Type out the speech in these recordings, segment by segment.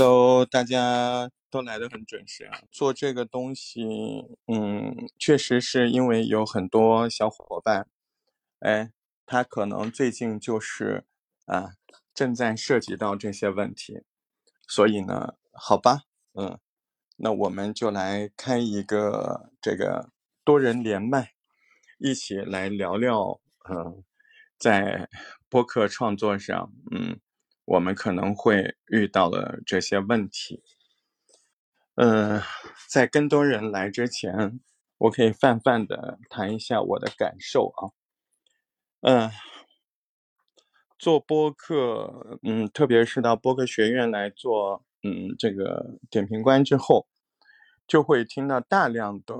Hello，大家都来的很准时啊！做这个东西，嗯，确实是因为有很多小伙伴，哎，他可能最近就是啊，正在涉及到这些问题，所以呢，好吧，嗯，那我们就来开一个这个多人连麦，一起来聊聊，嗯，在播客创作上，嗯。我们可能会遇到的这些问题，嗯，在更多人来之前，我可以泛泛的谈一下我的感受啊，嗯，做播客，嗯，特别是到播客学院来做，嗯，这个点评官之后，就会听到大量的，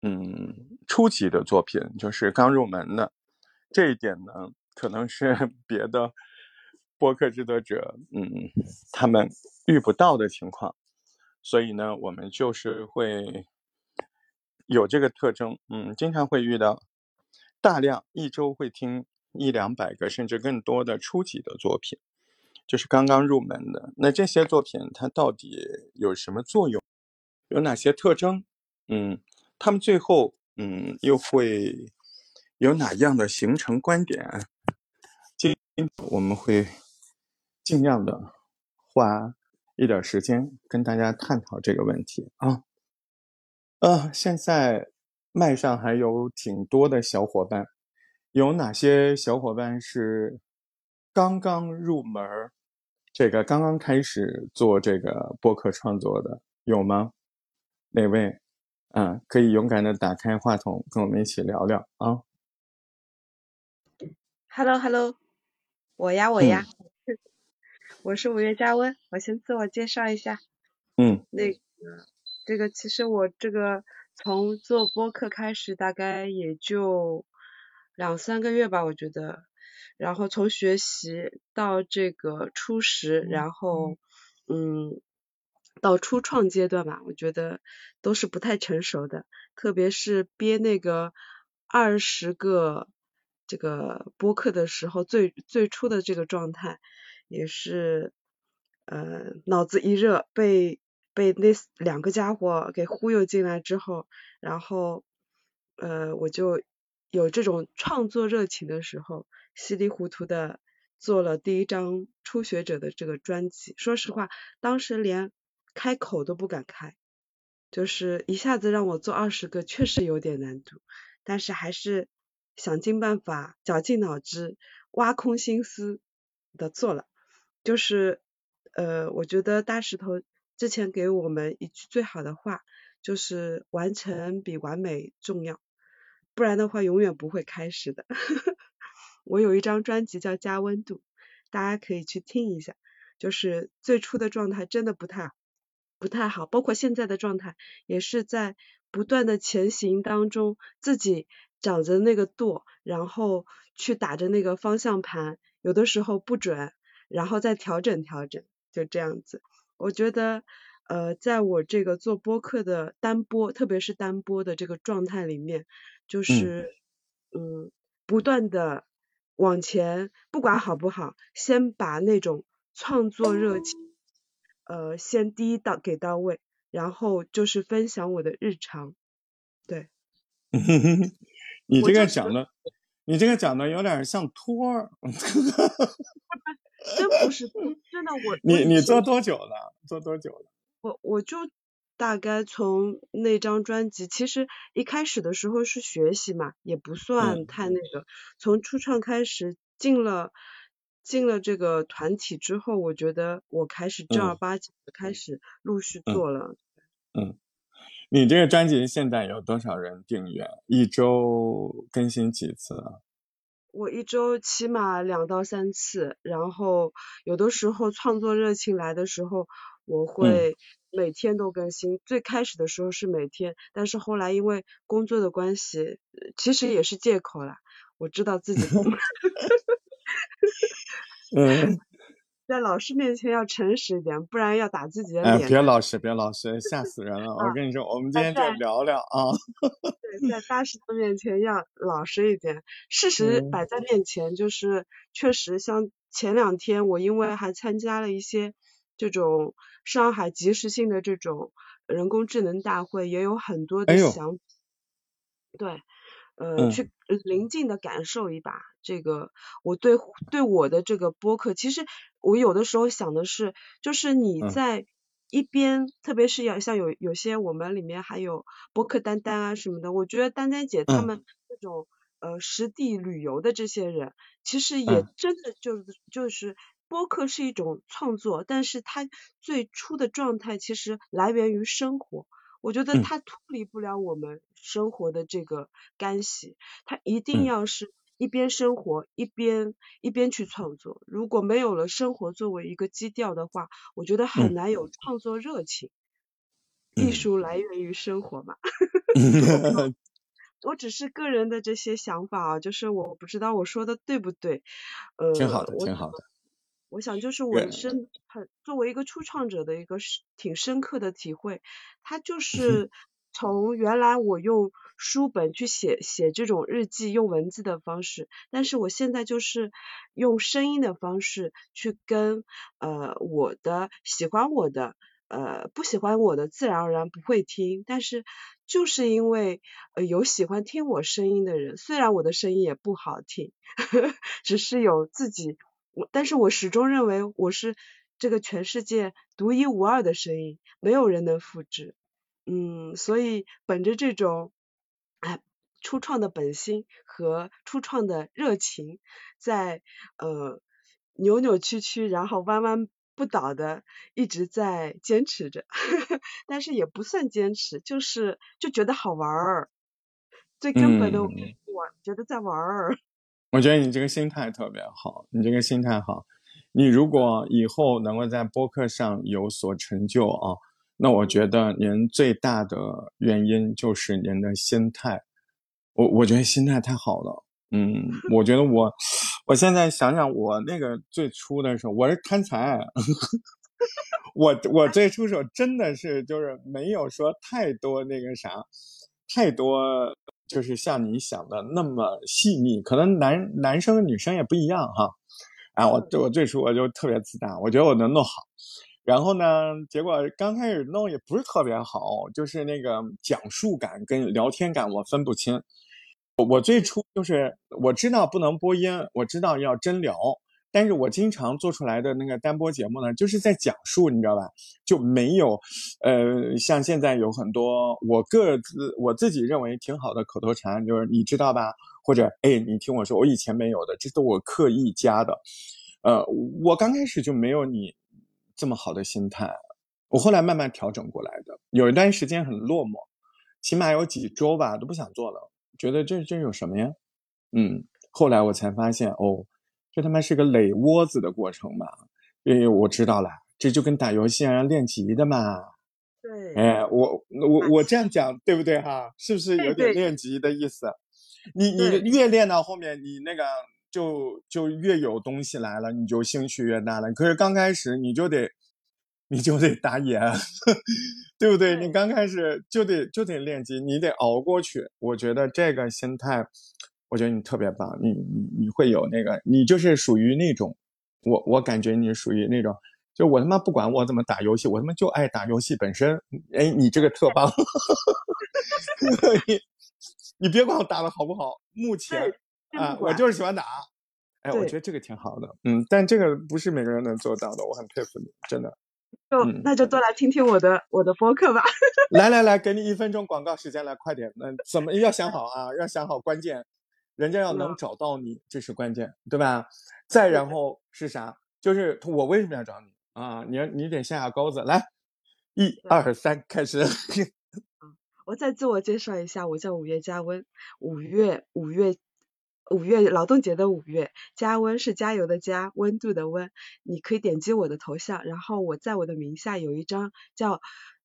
嗯，初级的作品，就是刚入门的，这一点呢，可能是 别的。播客制作者，嗯，他们遇不到的情况，所以呢，我们就是会有这个特征，嗯，经常会遇到大量一周会听一两百个甚至更多的初级的作品，就是刚刚入门的。那这些作品它到底有什么作用？有哪些特征？嗯，他们最后嗯又会有哪样的形成观点？今我们会。尽量的花一点时间跟大家探讨这个问题啊。呃，现在麦上还有挺多的小伙伴，有哪些小伙伴是刚刚入门这个刚刚开始做这个播客创作的，有吗？哪位？嗯，可以勇敢的打开话筒，跟我们一起聊聊啊。Hello，Hello，我呀，我呀。我是五月佳温，我先自我介绍一下。嗯，那个，这个其实我这个从做播客开始，大概也就两三个月吧，我觉得。然后从学习到这个初识，然后嗯，到初创阶段吧，我觉得都是不太成熟的，特别是编那个二十个这个播客的时候，最最初的这个状态。也是，呃，脑子一热，被被那两个家伙给忽悠进来之后，然后，呃，我就有这种创作热情的时候，稀里糊涂的做了第一张初学者的这个专辑。说实话，当时连开口都不敢开，就是一下子让我做二十个，确实有点难度，但是还是想尽办法，绞尽脑汁，挖空心思的做了。就是，呃，我觉得大石头之前给我们一句最好的话，就是完成比完美重要，不然的话永远不会开始的。我有一张专辑叫《加温度》，大家可以去听一下。就是最初的状态真的不太不太好，包括现在的状态也是在不断的前行当中，自己找着那个舵，然后去打着那个方向盘，有的时候不准。然后再调整调整，就这样子。我觉得，呃，在我这个做播客的单播，特别是单播的这个状态里面，就是，嗯，不断的往前，不管好不好，先把那种创作热情，呃，先第一到给到位，然后就是分享我的日常，对。你这个讲的，你这个讲的有点像托儿。真不是，真的我。你你做多久了？做多久了？我我就大概从那张专辑，其实一开始的时候是学习嘛，也不算太那个。从初创开始，进了进了这个团体之后，我觉得我开始正儿八经的开始陆续做了。嗯，你这个专辑现在有多少人订阅？一周更新几次？我一周起码两到三次，然后有的时候创作热情来的时候，我会每天都更新。最开始的时候是每天，但是后来因为工作的关系，其实也是借口啦。我知道自己。嗯。在老师面前要诚实一点，不然要打自己的脸。哎，别老实，别老实，吓死人了！我跟你说，我们今天就聊聊啊。对，在大石头面前要老实一点。事实摆在面前，就是确实像前两天，我因为还参加了一些这种上海即时性的这种人工智能大会，也有很多的想，对，呃，去临近的感受一把这个我对对我的这个播客，其实我有的时候想的是，就是你在一边，特别是要像有有些我们里面还有播客丹丹啊什么的，我觉得丹丹姐他们这种呃实地旅游的这些人，其实也真的就是就是。播客是一种创作，但是它最初的状态其实来源于生活。我觉得它脱离不了我们生活的这个干系，它一定要是一边生活一边一边去创作。如果没有了生活作为一个基调的话，我觉得很难有创作热情。艺术来源于生活嘛。我只是个人的这些想法啊，就是我不知道我说的对不对。呃，挺好的，挺好的。我想就是我深很作为一个初创者的一个挺深刻的体会，它就是从原来我用书本去写写这种日记，用文字的方式，但是我现在就是用声音的方式去跟呃我的喜欢我的呃不喜欢我的自然而然不会听，但是就是因为呃有喜欢听我声音的人，虽然我的声音也不好听，只是有自己。我，但是我始终认为我是这个全世界独一无二的声音，没有人能复制。嗯，所以本着这种哎初创的本心和初创的热情，在呃扭扭曲曲，然后弯弯不倒的一直在坚持着，但是也不算坚持，就是就觉得好玩儿。最根本的，我觉得在玩儿。我觉得你这个心态特别好，你这个心态好。你如果以后能够在播客上有所成就啊，那我觉得您最大的原因就是您的心态。我我觉得心态太好了，嗯，我觉得我我现在想想，我那个最初的时候，我是贪财，我我最初时候真的是就是没有说太多那个啥，太多。就是像你想的那么细腻，可能男男生女生也不一样哈。啊，我我最初我就特别自大，我觉得我能弄好。然后呢，结果刚开始弄也不是特别好，就是那个讲述感跟聊天感我分不清。我我最初就是我知道不能播音，我知道要真聊。但是我经常做出来的那个单播节目呢，就是在讲述，你知道吧？就没有，呃，像现在有很多我各自我自己认为挺好的口头禅，就是你知道吧？或者哎，你听我说，我以前没有的，这都我刻意加的。呃，我刚开始就没有你这么好的心态，我后来慢慢调整过来的。有一段时间很落寞，起码有几周吧，都不想做了，觉得这这有什么呀？嗯，后来我才发现哦。这他妈是个垒窝子的过程嘛？为我知道了，这就跟打游戏一样练级的嘛。对。哎，我我我这样讲对不对哈？是不是有点练级的意思？你你越练到后面，你那个就就越有东西来了，你就兴趣越大了。可是刚开始你就得你就得打野，对不对？你刚开始就得就得练级，你得熬过去。我觉得这个心态。我觉得你特别棒，你你你会有那个，你就是属于那种，我我感觉你属于那种，就我他妈不管我怎么打游戏，我他妈就爱打游戏本身。哎，你这个特棒 你你别管我打的好不好，目前啊，我就是喜欢打。哎，我觉得这个挺好的，嗯，但这个不是每个人能做到的，我很佩服你，真的。就那就多来听听我的我的播客吧。来来来，给你一分钟广告时间，来快点，那怎么要想好啊？要想好关键。人家要能找到你，这是关键，对吧？再然后是啥？就是我为什么要找你啊？你你得下下钩子，来，一二三，开始。我再自我介绍一下，我叫五月加温。五月五月五月劳动节的五月，加温是加油的加，温度的温。你可以点击我的头像，然后我在我的名下有一张叫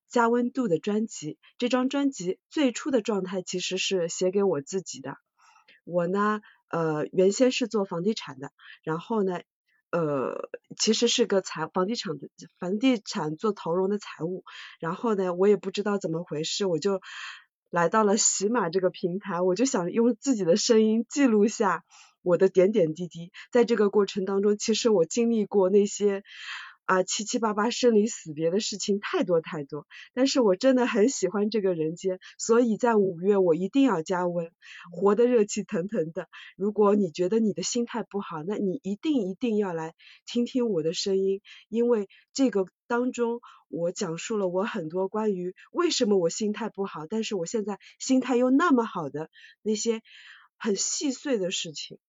加温度的专辑。这张专辑最初的状态其实是写给我自己的。我呢，呃，原先是做房地产的，然后呢，呃，其实是个财房地产的房地产做投融的财务，然后呢，我也不知道怎么回事，我就来到了喜马这个平台，我就想用自己的声音记录下我的点点滴滴，在这个过程当中，其实我经历过那些。啊七七八八生离死别的事情太多太多。但是我真的很喜欢这个人间，所以在五月我一定要加温，活得热气腾腾的。如果你觉得你的心态不好，那你一定一定要来听听我的声音，因为这个当中我讲述了我很多关于为什么我心态不好，但是我现在心态又那么好的那些很细碎的事情。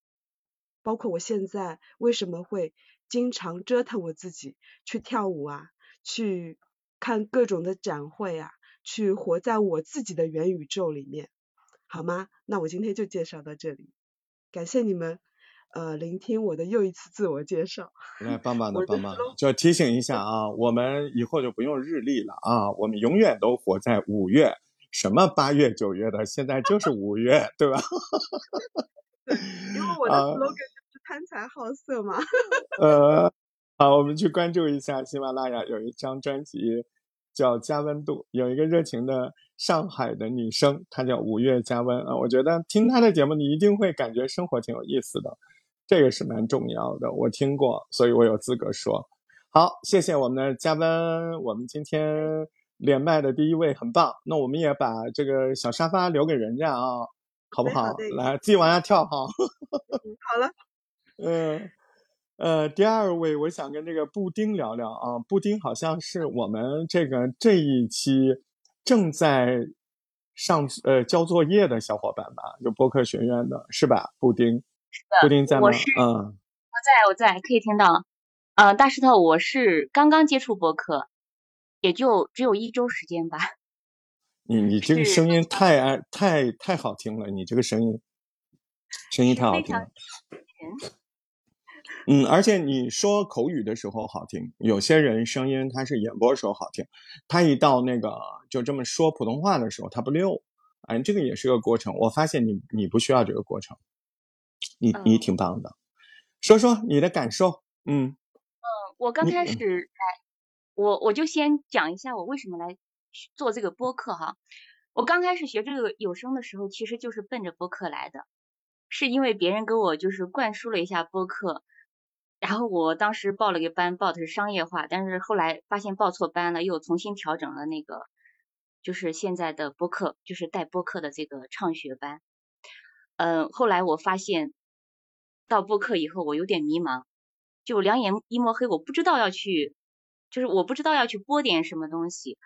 包括我现在为什么会经常折腾我自己去跳舞啊，去看各种的展会啊，去活在我自己的元宇宙里面，好吗？那我今天就介绍到这里，感谢你们呃聆听我的又一次自我介绍。来，棒棒的，棒棒的，就提醒一下啊，我们以后就不用日历了啊，我们永远都活在五月，什么八月九月的，现在就是五月，对吧？对，因为我的 贪财好色吗。呃，好，我们去关注一下喜马拉雅有一张专辑叫《加温度》，有一个热情的上海的女生，她叫五月加温啊。我觉得听她的节目，你一定会感觉生活挺有意思的，这个是蛮重要的。我听过，所以我有资格说。好，谢谢我们的加温，我们今天连麦的第一位很棒。那我们也把这个小沙发留给人家啊。好不好？来，自己往下跳哈。好了。嗯，呃，第二位，我想跟这个布丁聊聊啊。布丁好像是我们这个这一期正在上呃交作业的小伙伴吧？就播客学院的是吧？布丁。布丁在吗？嗯，我在，我在，可以听到。呃，大石头，我是刚刚接触播客，也就只有一周时间吧。你你这个声音太爱太太好听了，你这个声音声音太好听了。嗯，而且你说口语的时候好听，有些人声音他是演播时候好听，他一到那个就这么说普通话的时候他不溜，哎，这个也是个过程。我发现你你不需要这个过程，你你挺棒的。说说你的感受，嗯嗯，我刚开始来，我我就先讲一下我为什么来。做这个播客哈，我刚开始学这个有声的时候，其实就是奔着播客来的，是因为别人给我就是灌输了一下播客，然后我当时报了个班，报的是商业化，但是后来发现报错班了，又重新调整了那个，就是现在的播客，就是带播客的这个畅学班。嗯，后来我发现到播客以后，我有点迷茫，就两眼一抹黑，我不知道要去，就是我不知道要去播点什么东西。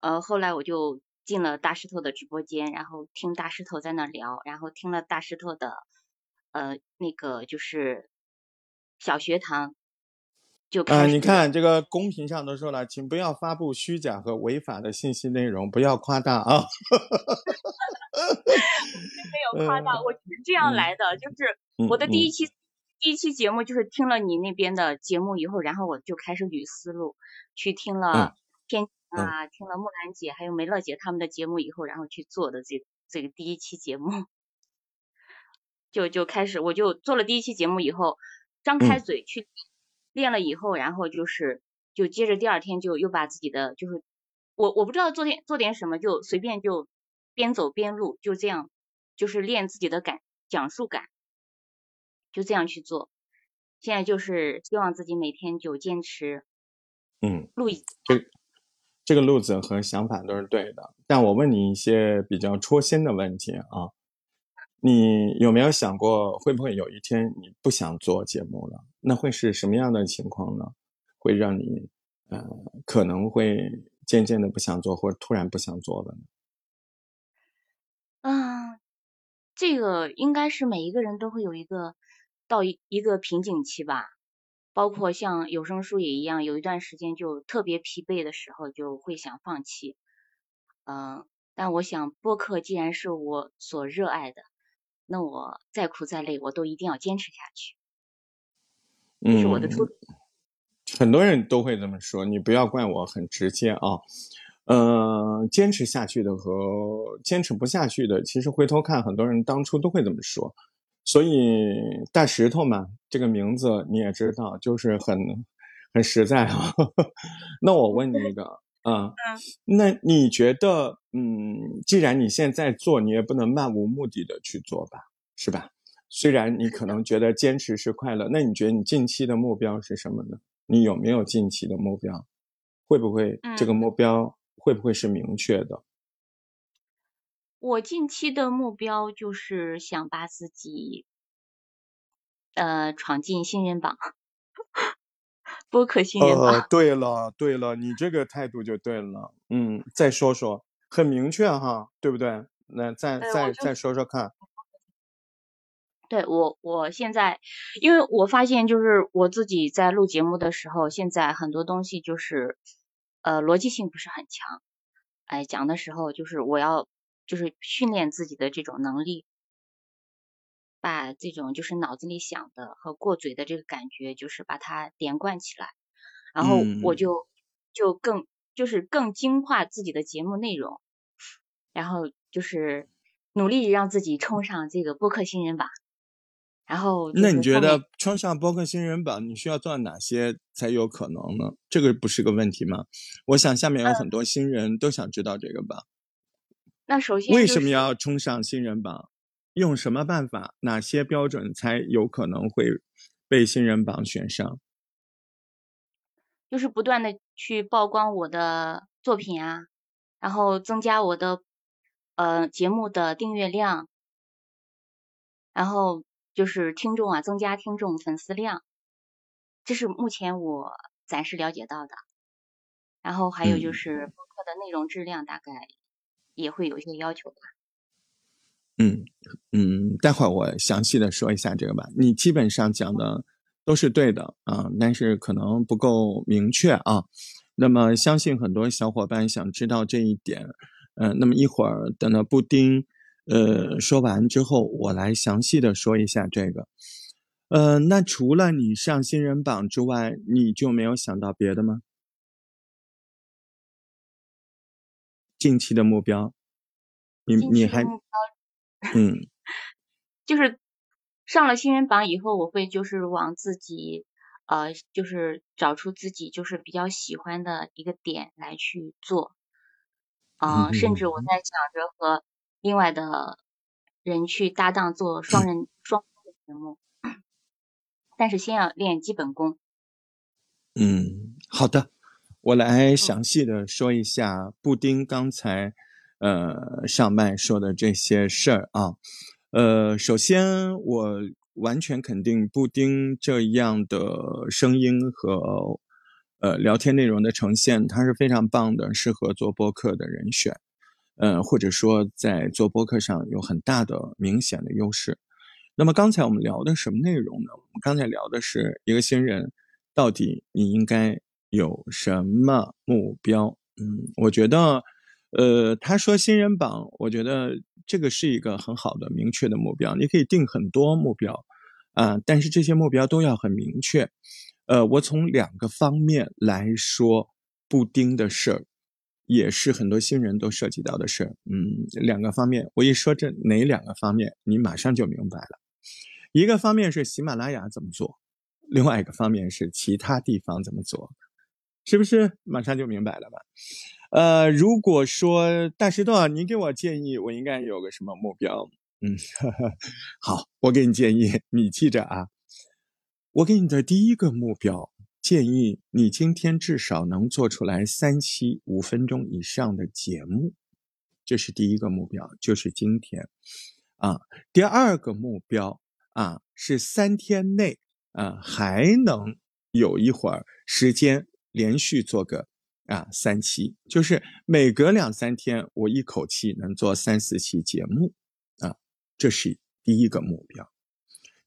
呃，后来我就进了大石头的直播间，然后听大石头在那聊，然后听了大石头的呃那个就是小学堂，就啊，你看这个公屏上都说了，请不要发布虚假和违法的信息内容，不要夸大啊。并没有夸大，我是这样来的，就是我的第一期第一期节目就是听了你那边的节目以后，然后我就开始捋思路，去听了偏。啊，听了木兰姐还有梅乐姐他们的节目以后，然后去做的这这个第一期节目，就就开始我就做了第一期节目以后，张开嘴去练了以后，然后就是就接着第二天就又把自己的就是我我不知道做点做点什么，就随便就边走边录，就这样就是练自己的感讲述感，就这样去做。现在就是希望自己每天就坚持，嗯，录一。这个路子和想法都是对的，但我问你一些比较戳心的问题啊，你有没有想过会不会有一天你不想做节目了？那会是什么样的情况呢？会让你呃可能会渐渐的不想做，或者突然不想做了呢？嗯，这个应该是每一个人都会有一个到一一个瓶颈期吧。包括像有声书也一样，有一段时间就特别疲惫的时候，就会想放弃。嗯，但我想播客既然是我所热爱的，那我再苦再累，我都一定要坚持下去。这是我的初。很多人都会这么说，你不要怪我很直接啊。呃，坚持下去的和坚持不下去的，其实回头看，很多人当初都会这么说。所以大石头嘛，这个名字你也知道，就是很很实在啊。那我问你一个啊，那你觉得，嗯，既然你现在做，你也不能漫无目的的去做吧，是吧？虽然你可能觉得坚持是快乐，那你觉得你近期的目标是什么呢？你有没有近期的目标？会不会这个目标会不会是明确的？我近期的目标就是想把自己，呃，闯进新人榜，播客新人榜。对了，对了，你这个态度就对了。嗯，再说说，很明确哈，对不对？那再再再说说看。对我，我现在，因为我发现就是我自己在录节目的时候，现在很多东西就是，呃，逻辑性不是很强。哎，讲的时候就是我要。就是训练自己的这种能力，把这种就是脑子里想的和过嘴的这个感觉，就是把它连贯起来，然后我就就更就是更精化自己的节目内容，然后就是努力让自己冲上这个播客新人榜。然后，那你觉得冲上播客新人榜，你需要做哪些才有可能呢？这个不是个问题吗？我想下面有很多新人都想知道这个吧。那首先，为什么要冲上新人榜？用什么办法？哪些标准才有可能会被新人榜选上？就是不断的去曝光我的作品啊，然后增加我的呃节目的订阅量，然后就是听众啊，增加听众粉丝量，这是目前我暂时了解到的。然后还有就是播客的内容质量大概。也会有一些要求吧。嗯嗯，待会儿我详细的说一下这个吧。你基本上讲的都是对的啊，但是可能不够明确啊。那么相信很多小伙伴想知道这一点。呃，那么一会儿等到布丁呃说完之后，我来详细的说一下这个。呃，那除了你上新人榜之外，你就没有想到别的吗？近期的目标，你你还嗯，就是上了新人榜以后，我会就是往自己呃，就是找出自己就是比较喜欢的一个点来去做，嗯，甚至我在想着和另外的人去搭档做双人双的节目，但是先要练基本功。嗯，好的。我来详细的说一下布丁刚才，呃，上麦说的这些事儿啊，呃，首先我完全肯定布丁这样的声音和，呃，聊天内容的呈现，它是非常棒的，适合做播客的人选，嗯，或者说在做播客上有很大的明显的优势。那么刚才我们聊的什么内容呢？我们刚才聊的是一个新人，到底你应该。有什么目标？嗯，我觉得，呃，他说新人榜，我觉得这个是一个很好的明确的目标。你可以定很多目标，啊，但是这些目标都要很明确。呃，我从两个方面来说，布丁的事儿，也是很多新人都涉及到的事儿。嗯，两个方面，我一说这哪两个方面，你马上就明白了。一个方面是喜马拉雅怎么做，另外一个方面是其他地方怎么做。是不是马上就明白了吧？呃，如果说大石头，你给我建议，我应该有个什么目标？嗯，好，我给你建议，你记着啊。我给你的第一个目标建议，你今天至少能做出来三期五分钟以上的节目，这是第一个目标，就是今天啊。第二个目标啊，是三天内啊还能有一会儿时间。连续做个啊三期，就是每隔两三天，我一口气能做三四期节目啊，这是第一个目标。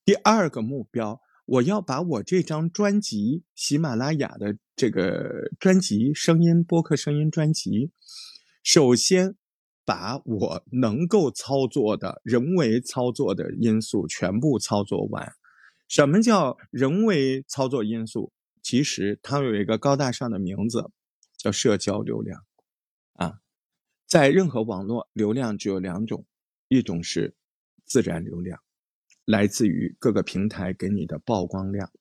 第二个目标，我要把我这张专辑，喜马拉雅的这个专辑声音播客声音专辑，首先把我能够操作的人为操作的因素全部操作完。什么叫人为操作因素？其实它有一个高大上的名字，叫社交流量，啊，在任何网络流量只有两种，一种是自然流量，来自于各个平台给你的曝光量，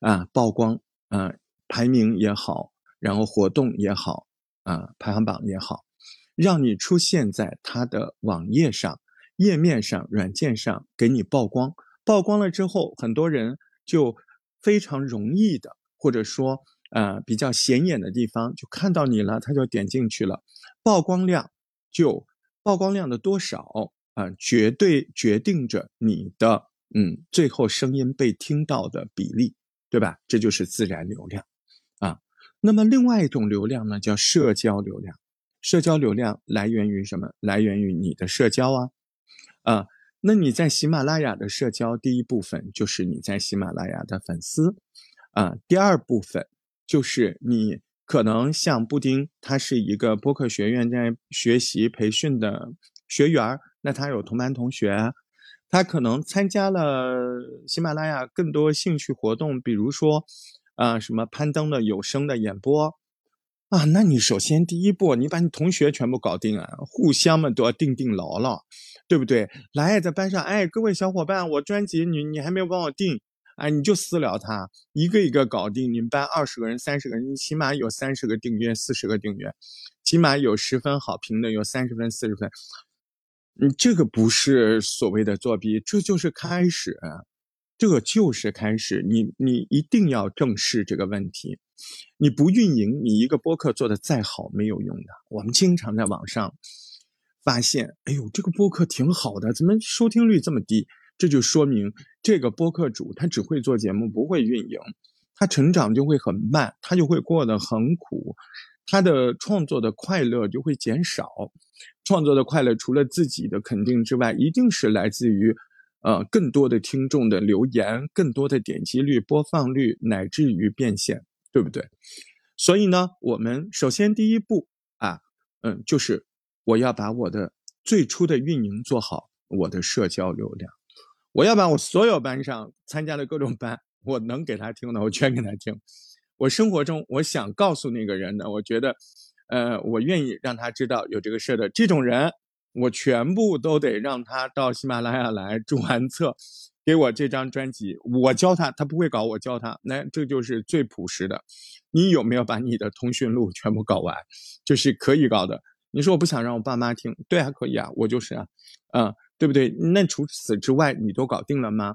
啊，曝光，啊，排名也好，然后活动也好，啊，排行榜也好，让你出现在它的网页上、页面上、软件上给你曝光，曝光了之后，很多人就非常容易的。或者说呃比较显眼的地方，就看到你了，他就点进去了，曝光量就曝光量的多少啊，绝对决定着你的嗯最后声音被听到的比例，对吧？这就是自然流量啊。那么另外一种流量呢，叫社交流量。社交流量来源于什么？来源于你的社交啊，啊，那你在喜马拉雅的社交，第一部分就是你在喜马拉雅的粉丝，啊，第二部分就是你可能像布丁，他是一个播客学院在学习培训的学员，那他有同班同学，他可能参加了喜马拉雅更多兴趣活动，比如说，啊，什么攀登的有声的演播。啊，那你首先第一步，你把你同学全部搞定啊，互相们都要定定牢了，对不对？来，在班上，哎，各位小伙伴，我专辑你你还没有帮我定，哎，你就私聊他，一个一个搞定。你们班二十个人、三十个人，你起码有三十个订阅、四十个订阅，起码有十分好评的，有三十分、四十分。你这个不是所谓的作弊，这就是开始，这就是开始。你你一定要正视这个问题。你不运营，你一个播客做的再好没有用的。我们经常在网上发现，哎呦，这个播客挺好的，怎么收听率这么低？这就说明这个播客主他只会做节目，不会运营，他成长就会很慢，他就会过得很苦，他的创作的快乐就会减少。创作的快乐除了自己的肯定之外，一定是来自于呃更多的听众的留言，更多的点击率、播放率，乃至于变现。对不对？所以呢，我们首先第一步啊，嗯，就是我要把我的最初的运营做好，我的社交流量，我要把我所有班上参加的各种班，我能给他听的，我全给他听。我生活中我想告诉那个人的，我觉得，呃，我愿意让他知道有这个事的这种人，我全部都得让他到喜马拉雅来注完册。给我这张专辑，我教他，他不会搞，我教他。那这就是最朴实的。你有没有把你的通讯录全部搞完？就是可以搞的。你说我不想让我爸妈听，对啊，可以啊，我就是啊，嗯，对不对？那除此之外，你都搞定了吗？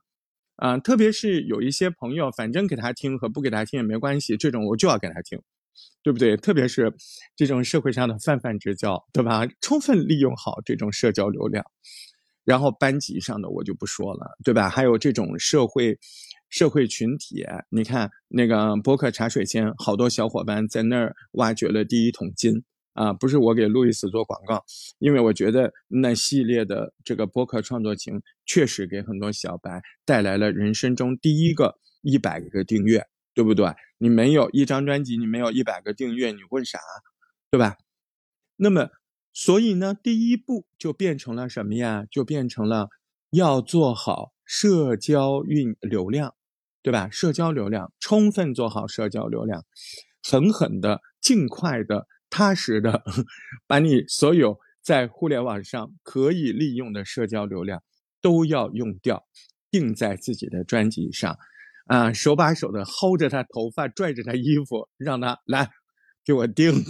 啊，特别是有一些朋友，反正给他听和不给他听也没关系，这种我就要给他听，对不对？特别是这种社会上的泛泛之交，对吧？充分利用好这种社交流量。然后班级上的我就不说了，对吧？还有这种社会，社会群体，你看那个博客茶水间，好多小伙伴在那儿挖掘了第一桶金啊！不是我给路易斯做广告，因为我觉得那系列的这个播客创作情确实给很多小白带来了人生中第一个一百个订阅，对不对？你没有一张专辑，你没有一百个订阅，你问啥？对吧？那么。所以呢，第一步就变成了什么呀？就变成了要做好社交运流量，对吧？社交流量，充分做好社交流量，狠狠的、尽快的、踏实的，把你所有在互联网上可以利用的社交流量都要用掉，定在自己的专辑上，啊，手把手的薅着他头发，拽着他衣服，让他来给我定。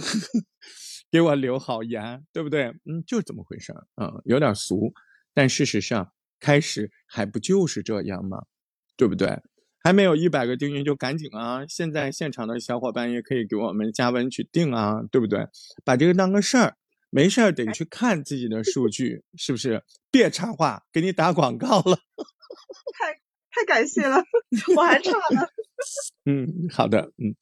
给我留好言，对不对？嗯，就这么回事儿，嗯，有点俗，但事实上开始还不就是这样吗？对不对？还没有一百个订阅就赶紧啊！现在现场的小伙伴也可以给我们加温去订啊，对不对？把这个当个事儿，没事儿得去看自己的数据，是不是？别插话，给你打广告了。太太感谢了，我还差呢。嗯，好的，嗯。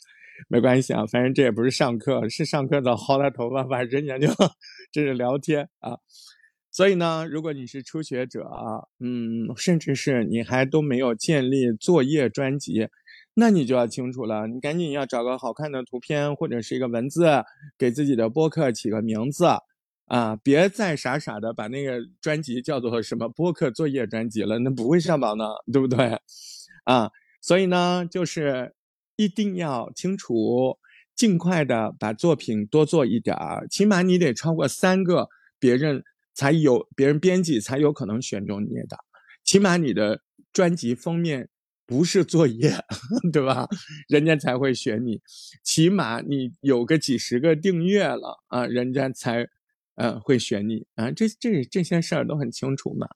没关系啊，反正这也不是上课，是上课早薅他头发，反正人家就这是聊天啊。所以呢，如果你是初学者啊，嗯，甚至是你还都没有建立作业专辑，那你就要清楚了，你赶紧要找个好看的图片或者是一个文字，给自己的播客起个名字啊，别再傻傻的把那个专辑叫做什么播客作业专辑了，那不会上榜的，对不对？啊，所以呢，就是。一定要清楚，尽快的把作品多做一点儿，起码你得超过三个，别人才有别人编辑才有可能选中你的。起码你的专辑封面不是作业，对吧？人家才会选你。起码你有个几十个订阅了啊，人家才呃会选你啊。这这这些事儿都很清楚嘛，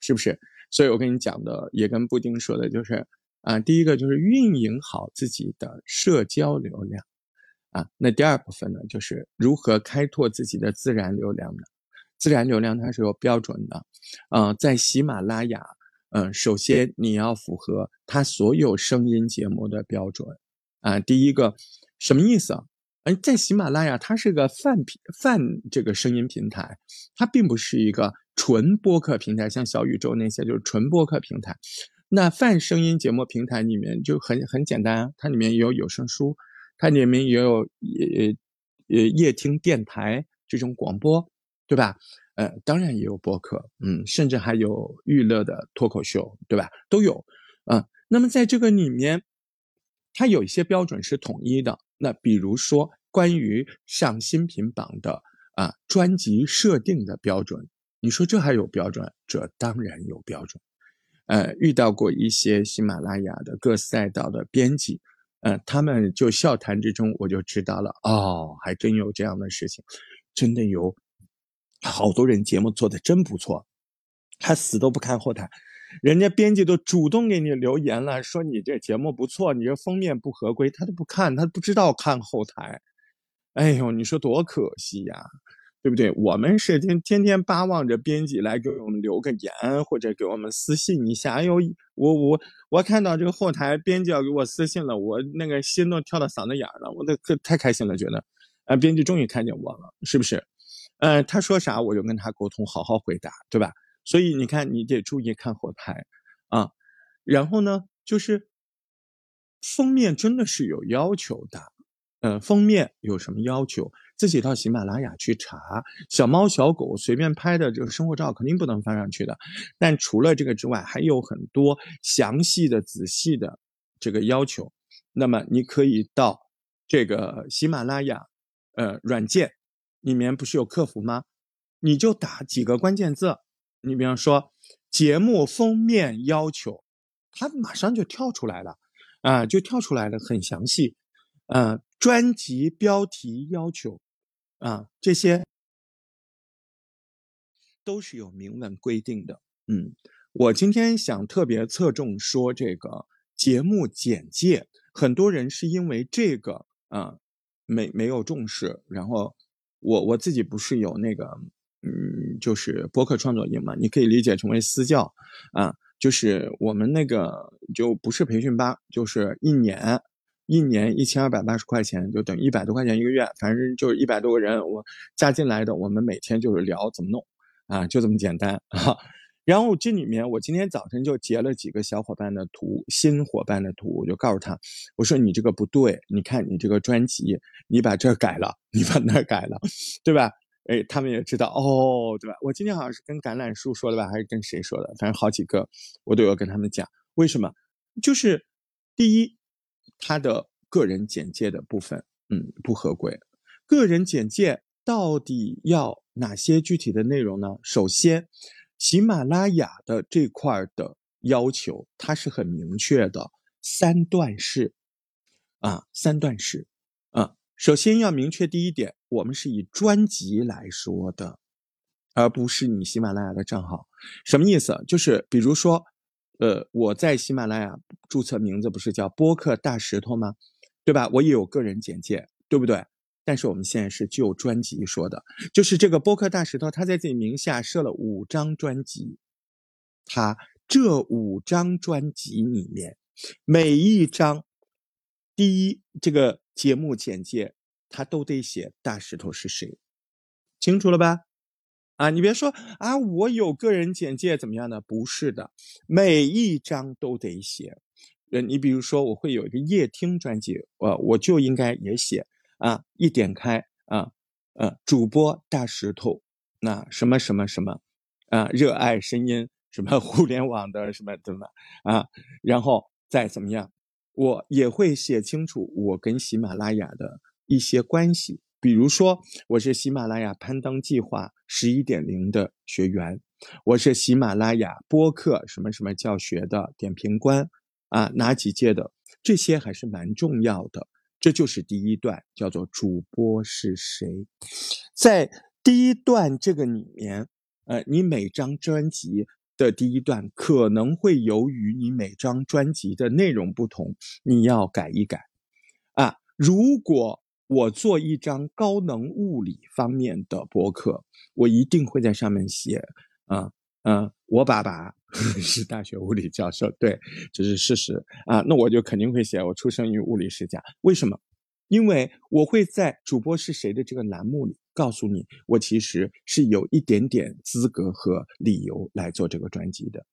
是不是？所以我跟你讲的也跟布丁说的就是。啊，第一个就是运营好自己的社交流量，啊，那第二部分呢，就是如何开拓自己的自然流量呢？自然流量它是有标准的，呃，在喜马拉雅，嗯，首先你要符合它所有声音节目的标准，啊，第一个什么意思啊？哎，在喜马拉雅，它是个泛平泛这个声音平台，它并不是一个纯播客平台，像小宇宙那些就是纯播客平台。那泛声音节目平台里面就很很简单，它里面也有有声书，它里面也有也呃夜听电台这种广播，对吧？呃，当然也有播客，嗯，甚至还有娱乐的脱口秀，对吧？都有，嗯。那么在这个里面，它有一些标准是统一的。那比如说，关于上新品榜的啊专辑设定的标准，你说这还有标准？这当然有标准。呃，遇到过一些喜马拉雅的各赛道的编辑，呃，他们就笑谈之中，我就知道了，哦，还真有这样的事情，真的有好多人节目做的真不错，他死都不看后台。人家编辑都主动给你留言了，说你这节目不错，你这封面不合规，他都不看，他不知道看后台。哎呦，你说多可惜呀，对不对？我们是天天天巴望着编辑来给我们留个言，或者给我们私信一下。哎呦，我我我看到这个后台编辑要给我私信了，我那个心都跳到嗓子眼了，我都可太开心了，觉得，啊，编辑终于看见我了，是不是？呃，他说啥我就跟他沟通，好好回答，对吧？所以你看，你得注意看后台，啊，然后呢，就是封面真的是有要求的，嗯，封面有什么要求，自己到喜马拉雅去查。小猫小狗随便拍的这个生活照肯定不能放上去的，但除了这个之外，还有很多详细的、仔细的这个要求。那么你可以到这个喜马拉雅，呃，软件里面不是有客服吗？你就打几个关键字。你比方说，节目封面要求，它马上就跳出来了，啊，就跳出来了，很详细，嗯，专辑标题要求，啊，这些都是有明文规定的。嗯，我今天想特别侧重说这个节目简介，很多人是因为这个啊，没没有重视，然后我我自己不是有那个。嗯，就是播客创作营嘛，你可以理解成为私教，啊，就是我们那个就不是培训班，就是一年，一年一千二百八十块钱，就等于一百多块钱一个月，反正就是一百多个人我加进来的，我们每天就是聊怎么弄，啊，就这么简单啊。然后这里面我今天早晨就截了几个小伙伴的图，新伙伴的图，我就告诉他，我说你这个不对，你看你这个专辑，你把这改了，你把那改了，对吧？哎，他们也知道哦，对吧？我今天好像是跟橄榄树说的吧，还是跟谁说的？反正好几个，我都有跟他们讲。为什么？就是第一，他的个人简介的部分，嗯，不合规。个人简介到底要哪些具体的内容呢？首先，喜马拉雅的这块的要求，它是很明确的，三段式，啊，三段式，啊，首先要明确第一点。我们是以专辑来说的，而不是你喜马拉雅的账号。什么意思？就是比如说，呃，我在喜马拉雅注册名字不是叫播客大石头吗？对吧？我也有个人简介，对不对？但是我们现在是就专辑说的，就是这个播客大石头，他在自己名下设了五张专辑，他这五张专辑里面，每一张第一这个节目简介。他都得写大石头是谁，清楚了吧？啊，你别说啊，我有个人简介怎么样的？不是的，每一张都得写。呃，你比如说，我会有一个夜听专辑，我我就应该也写啊。一点开啊，呃，主播大石头，那什么什么什么啊，热爱声音，什么 互联网的什么怎么啊，然后再怎么样，我也会写清楚我跟喜马拉雅的。一些关系，比如说我是喜马拉雅攀登计划十一点零的学员，我是喜马拉雅播客什么什么教学的点评官啊，哪几届的这些还是蛮重要的。这就是第一段，叫做主播是谁。在第一段这个里面，呃，你每张专辑的第一段可能会由于你每张专辑的内容不同，你要改一改。啊，如果我做一张高能物理方面的博客，我一定会在上面写，啊，嗯，我爸爸 是大学物理教授，对，这是事实啊。那我就肯定会写我出生于物理世家，为什么？因为我会在主播是谁的这个栏目里告诉你，我其实是有一点点资格和理由来做这个专辑的。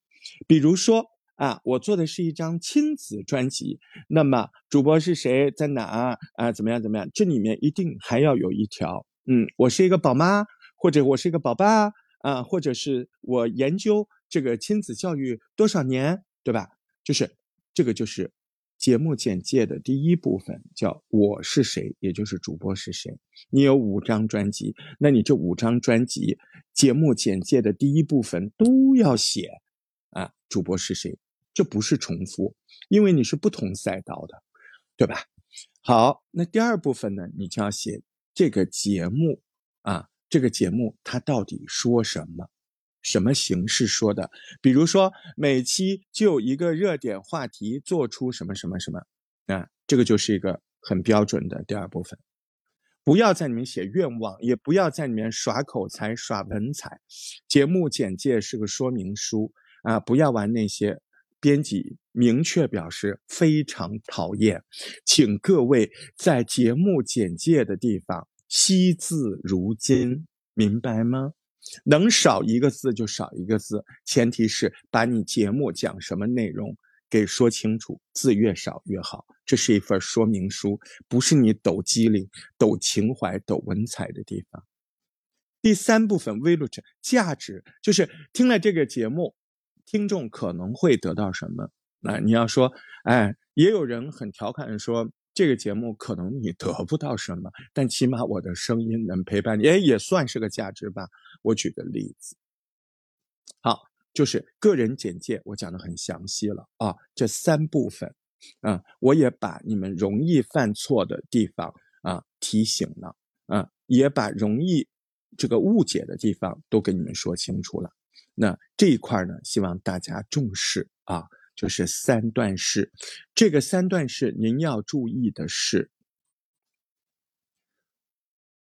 比如说啊，我做的是一张亲子专辑，那么主播是谁，在哪啊？怎么样？怎么样？这里面一定还要有一条，嗯，我是一个宝妈，或者我是一个宝爸啊，或者是我研究这个亲子教育多少年，对吧？就是这个就是。节目简介的第一部分叫“我是谁”，也就是主播是谁。你有五张专辑，那你这五张专辑节目简介的第一部分都要写啊，主播是谁？这不是重复，因为你是不同赛道的，对吧？好，那第二部分呢，你就要写这个节目啊，这个节目它到底说什么？什么形式说的？比如说每期就一个热点话题，做出什么什么什么啊？这个就是一个很标准的第二部分。不要在里面写愿望，也不要在里面耍口才、耍文采。节目简介是个说明书啊，不要玩那些。编辑明确表示非常讨厌，请各位在节目简介的地方惜字如金，明白吗？能少一个字就少一个字，前提是把你节目讲什么内容给说清楚，字越少越好。这是一份说明书，不是你抖机灵、抖情怀、抖文采的地方。第三部分 v a l u e 价值就是听了这个节目，听众可能会得到什么？那你要说，哎，也有人很调侃说。这个节目可能你得不到什么，但起码我的声音能陪伴你，哎，也算是个价值吧。我举个例子，好，就是个人简介，我讲的很详细了啊。这三部分，啊，我也把你们容易犯错的地方啊提醒了，啊，也把容易这个误解的地方都跟你们说清楚了。那这一块呢，希望大家重视啊。就是三段式，这个三段式您要注意的是，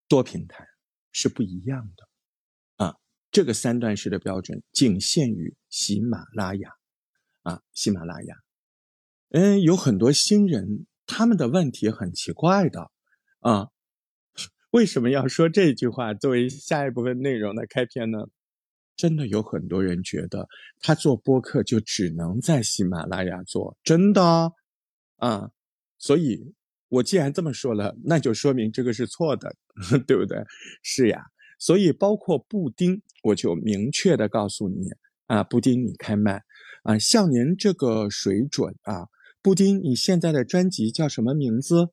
多平台是不一样的啊。这个三段式的标准仅限于喜马拉雅啊，喜马拉雅。嗯，有很多新人，他们的问题很奇怪的啊。为什么要说这句话作为下一部分内容的开篇呢？真的有很多人觉得他做播客就只能在喜马拉雅做，真的啊！所以，我既然这么说了，那就说明这个是错的，对不对？是呀。所以，包括布丁，我就明确的告诉你啊，布丁，你开麦啊，像您这个水准啊，布丁，你现在的专辑叫什么名字？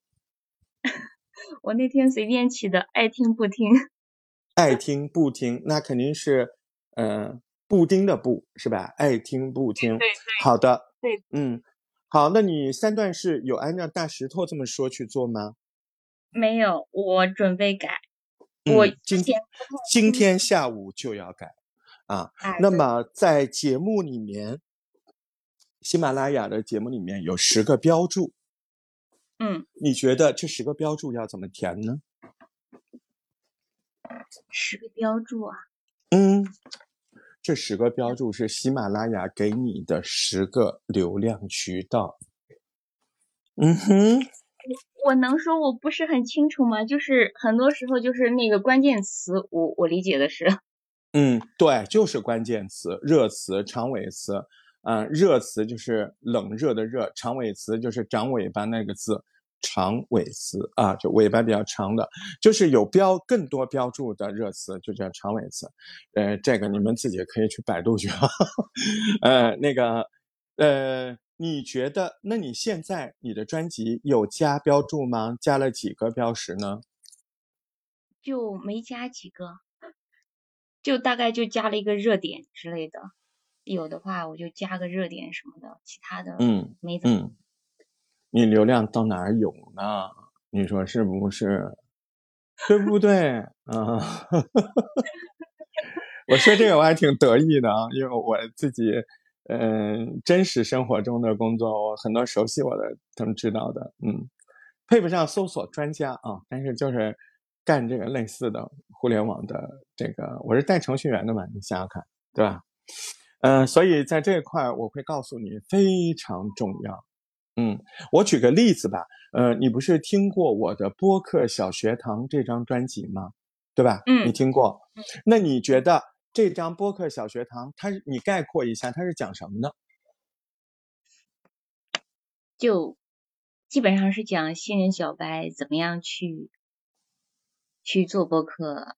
我那天随便起的，爱听不听。爱听不听，那肯定是。嗯，布丁的布是吧？爱听不听。对对。好的。对。嗯，好，那你三段式有按照大石头这么说去做吗？没有，我准备改。我今天今天下午就要改啊。那么在节目里面，喜马拉雅的节目里面有十个标注。嗯。你觉得这十个标注要怎么填呢？十个标注啊。嗯，这十个标注是喜马拉雅给你的十个流量渠道。嗯哼，我能说我不是很清楚吗？就是很多时候就是那个关键词，我我理解的是，嗯，对，就是关键词、热词、长尾词。嗯，热词就是冷热的热，长尾词就是长尾巴那个字。长尾词啊，就尾巴比较长的，就是有标更多标注的热词，就叫长尾词。呃，这个你们自己可以去百度去。呃，那个，呃，你觉得？那你现在你的专辑有加标注吗？加了几个标识呢？就没加几个，就大概就加了一个热点之类的。有的话我就加个热点什么的，其他的嗯没怎么。你流量到哪儿有呢？你说是不是？对不对啊？我说这个我还挺得意的啊，因为我自己，嗯，真实生活中的工作，我很多熟悉我的，他们知道的，嗯，配不上搜索专家啊，但是就是干这个类似的互联网的这个，我是带程序员的嘛，你想想看，对吧？嗯，所以在这一块我会告诉你非常重要。嗯，我举个例子吧，呃，你不是听过我的播客小学堂这张专辑吗？对吧？嗯，你听过？那你觉得这张播客小学堂，它你概括一下，它是讲什么呢？就基本上是讲新人小白怎么样去去做播客，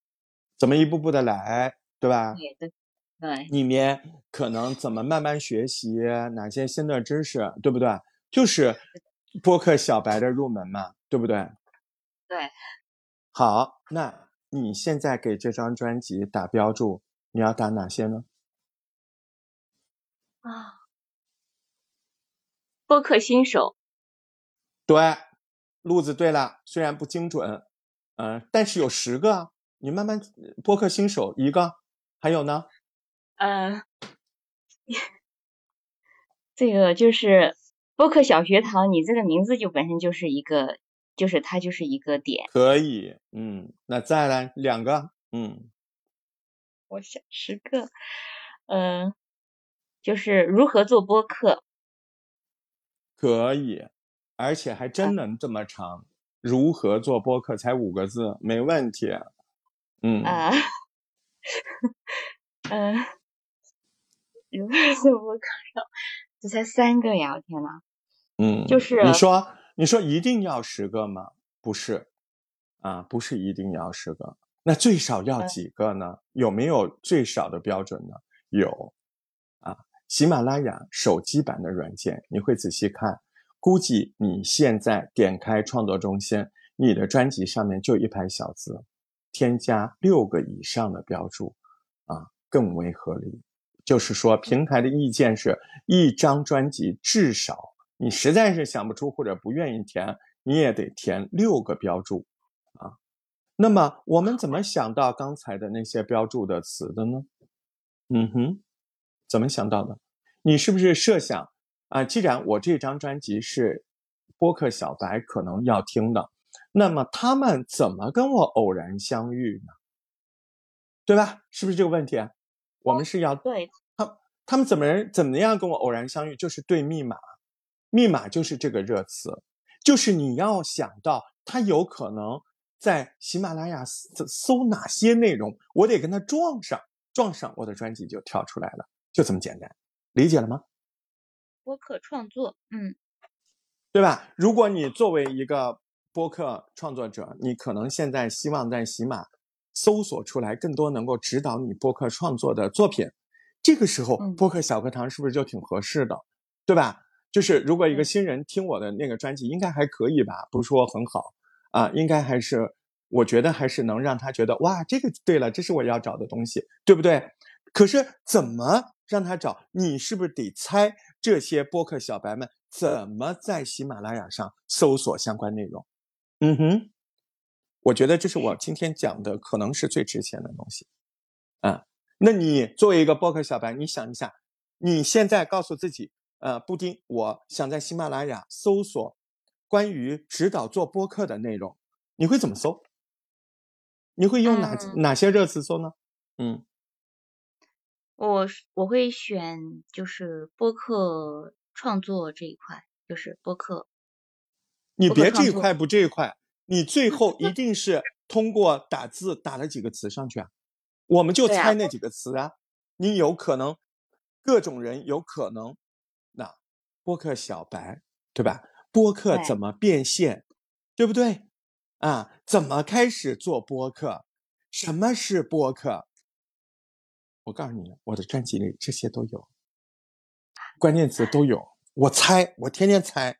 怎么一步步的来，对吧？对对对。里面可能怎么慢慢学习哪些新的知识，对不对？就是播客小白的入门嘛，对不对？对。好，那你现在给这张专辑打标注，你要打哪些呢？啊，播客新手。对，路子对了，虽然不精准，嗯，但是有十个，你慢慢播客新手一个，还有呢？嗯，这个就是。播客小学堂，你这个名字就本身就是一个，就是它就是一个点。可以，嗯，那再来两个，嗯，我想十个，嗯，就是如何做播客。可以，而且还真能这么长。如何做播客才五个字，没问题。嗯。啊。嗯。如何做播客？这才三个呀！我天呐。嗯，就是你说，你说一定要十个吗？不是，啊，不是一定要十个，那最少要几个呢？有没有最少的标准呢？有，啊，喜马拉雅手机版的软件，你会仔细看，估计你现在点开创作中心，你的专辑上面就一排小字，添加六个以上的标注，啊，更为合理。就是说，平台的意见是一张专辑至少，你实在是想不出或者不愿意填，你也得填六个标注啊。那么我们怎么想到刚才的那些标注的词的呢？嗯哼，怎么想到的？你是不是设想啊？既然我这张专辑是播客小白可能要听的，那么他们怎么跟我偶然相遇呢？对吧？是不是这个问题？我们是要对他，他们怎么人怎么样跟我偶然相遇？就是对密码，密码就是这个热词，就是你要想到他有可能在喜马拉雅搜哪些内容，我得跟他撞上，撞上我的专辑就跳出来了，就这么简单，理解了吗？播客创作，嗯，对吧？如果你作为一个播客创作者，你可能现在希望在喜马。搜索出来更多能够指导你播客创作的作品，这个时候播客小课堂是不是就挺合适的，对吧？就是如果一个新人听我的那个专辑，应该还可以吧？不是说很好啊，应该还是我觉得还是能让他觉得哇，这个对了，这是我要找的东西，对不对？可是怎么让他找？你是不是得猜这些播客小白们怎么在喜马拉雅上搜索相关内容？嗯哼。我觉得这是我今天讲的，可能是最值钱的东西，啊，那你作为一个播客小白，你想一下，你现在告诉自己，呃，布丁，我想在喜马拉雅搜索关于指导做播客的内容，你会怎么搜？你会用哪哪些热词搜呢？嗯，我我会选就是播客创作这一块，就是播客。你别这一块不这一块。你最后一定是通过打字打了几个词上去啊？我们就猜那几个词啊。你有可能各种人有可能，那播客小白对吧？播客怎么变现，对不对？啊，怎么开始做播客？什么是播客？我告诉你，我的专辑里这些都有，关键词都有。我猜，我天天猜，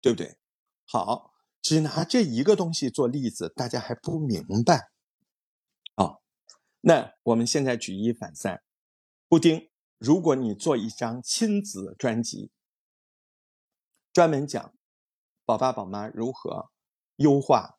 对不对？好。只拿这一个东西做例子，大家还不明白啊？那我们现在举一反三，布丁，如果你做一张亲子专辑，专门讲宝爸宝妈如何优化，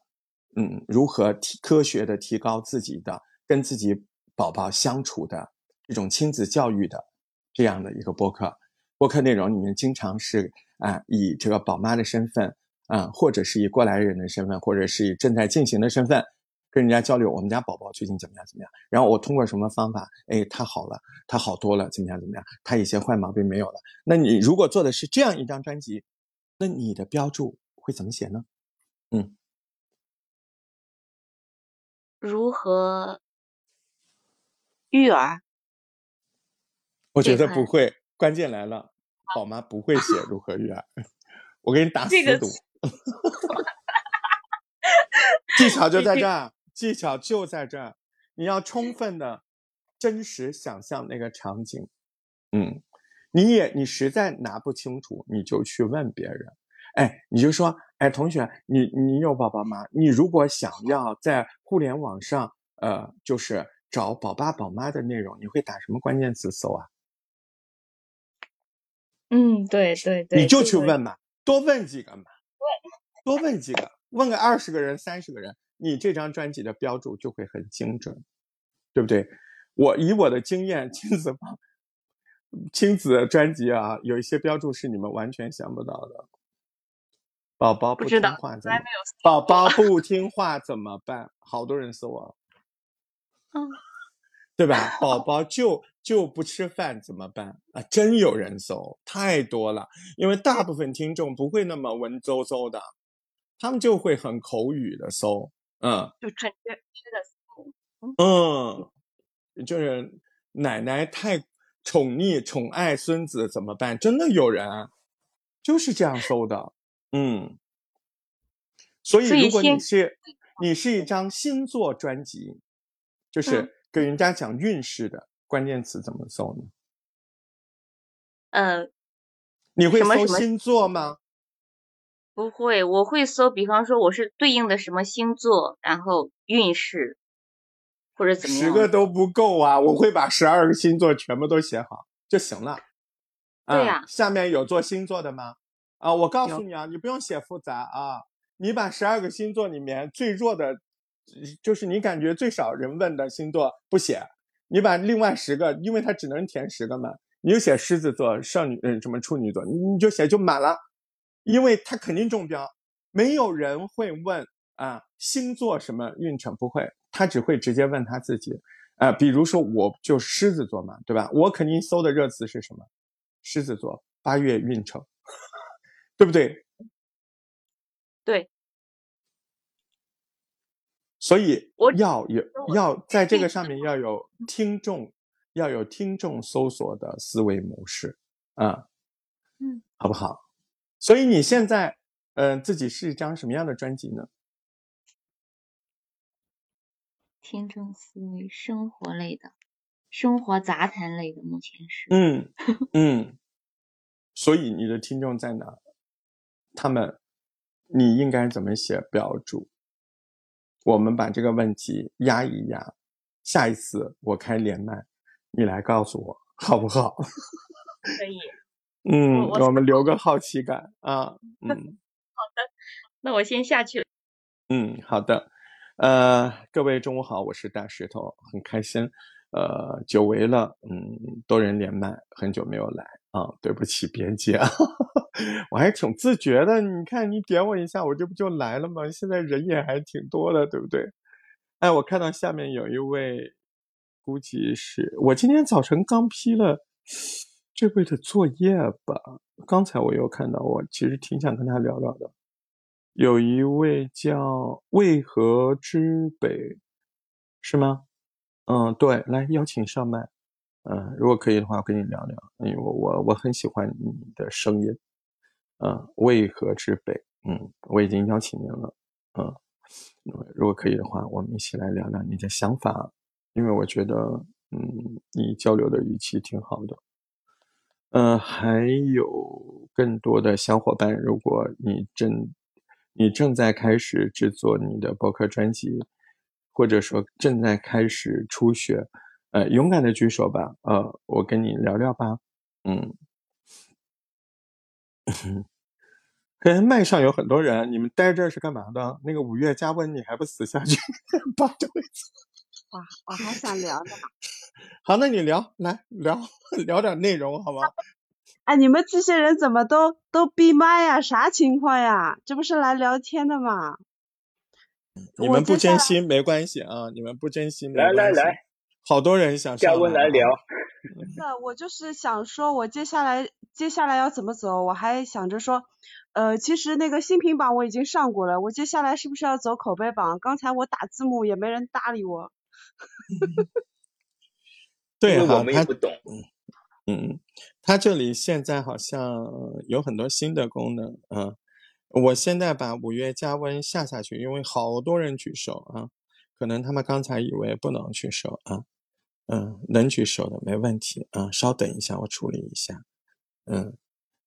嗯，如何提科学的提高自己的跟自己宝宝相处的这种亲子教育的这样的一个播客。播客内容里面经常是啊，以这个宝妈的身份啊，或者是以过来人的身份，或者是以正在进行的身份。跟人家交流，我们家宝宝最近怎么样怎么样？然后我通过什么方法？哎，他好了，他好多了，怎么样怎么样？他以前坏毛病没有了。那你如果做的是这样一张专辑，那你的标注会怎么写呢？嗯，如何育儿？我觉得不会。关键来了，宝妈不会写如何育儿，我给你打死赌。技巧就在这儿。技巧就在这儿，你要充分的、真实想象那个场景。嗯，你也你实在拿不清楚，你就去问别人。哎，你就说，哎，同学，你你有宝宝吗？你如果想要在互联网上，呃，就是找宝爸宝妈的内容，你会打什么关键词搜啊？嗯，对对对，你就去问嘛，多问几个嘛，多问几个，问个二十个人、三十个人。你这张专辑的标注就会很精准，对不对？我以我的经验，亲子亲子专辑啊，有一些标注是你们完全想不到的。宝宝不听话怎么？宝宝不 听话怎么办？好多人搜啊，嗯，对吧？宝 宝就就不吃饭怎么办？啊，真有人搜，太多了。因为大部分听众不会那么文绉绉的，他们就会很口语的搜。嗯，就准确吃的嗯，就是奶奶太宠溺宠爱孙子怎么办？真的有人就是这样搜的，嗯。所以如果你是你是一张星座专辑，就是给人家讲运势的关键词怎么搜呢？嗯，你会搜星座吗？不会，我会搜，比方说我是对应的什么星座，然后运势或者怎么样。十个都不够啊！我会把十二个星座全部都写好就行了。对呀。下面有做星座的吗？啊，我告诉你啊，你不用写复杂啊，你把十二个星座里面最弱的，就是你感觉最少人问的星座不写，你把另外十个，因为它只能填十个嘛，你就写狮子座、少女嗯什么处女座，你你就写就满了。因为他肯定中标，没有人会问啊星座什么运程不会，他只会直接问他自己，啊，比如说我就狮子座嘛，对吧？我肯定搜的热词是什么？狮子座八月运程，对不对？对。所以要有要在这个上面要有听众，要有听众搜索的思维模式啊，嗯，好不好？所以你现在，嗯，自己是一张什么样的专辑呢？听众思维，生活类的，生活杂谈类的，目前是。嗯嗯。所以你的听众在哪？他们，你应该怎么写标注？我们把这个问题压一压，下一次我开连麦，你来告诉我，好不好？可以。嗯，我们留个好奇感啊。嗯，好的，那我先下去了。嗯，好的。呃，各位中午好，我是大石头，很开心。呃，久违了，嗯，多人连麦，很久没有来啊，对不起编辑啊，我还挺自觉的。你看，你点我一下，我这不就来了吗？现在人也还挺多的，对不对？哎，我看到下面有一位，估计是我今天早晨刚批了。这位的作业吧，刚才我又看到，我其实挺想跟他聊聊的。有一位叫渭河之北，是吗？嗯，对，来邀请上麦。嗯，如果可以的话，我跟你聊聊，因为我我我很喜欢你的声音。嗯，渭河之北，嗯，我已经邀请您了。嗯，如果可以的话，我们一起来聊聊你的想法，因为我觉得，嗯，你交流的语气挺好的。呃，还有更多的小伙伴，如果你正你正在开始制作你的播客专辑，或者说正在开始初学，呃，勇敢的举手吧，呃，我跟你聊聊吧，嗯，跟麦上有很多人，你们待这是干嘛的？那个五月加温，你还不死下去？八着我我还想聊呢。好，那你聊，来聊 聊点内容好吗？哎，你们这些人怎么都都闭麦呀？啥情况呀？这不是来聊天的吗？你们不真心没关系啊，你们不真心没来来来，好多人想加温来聊。那我就是想说，我接下来接下来要怎么走？我还想着说，呃，其实那个新品榜我已经上过了，我接下来是不是要走口碑榜？刚才我打字幕也没人搭理我。对哈，我们也不懂。嗯，他这里现在好像有很多新的功能啊。我现在把五月加温下下去，因为好多人举手啊，可能他们刚才以为不能举手啊，嗯，能举手的没问题啊，稍等一下，我处理一下，嗯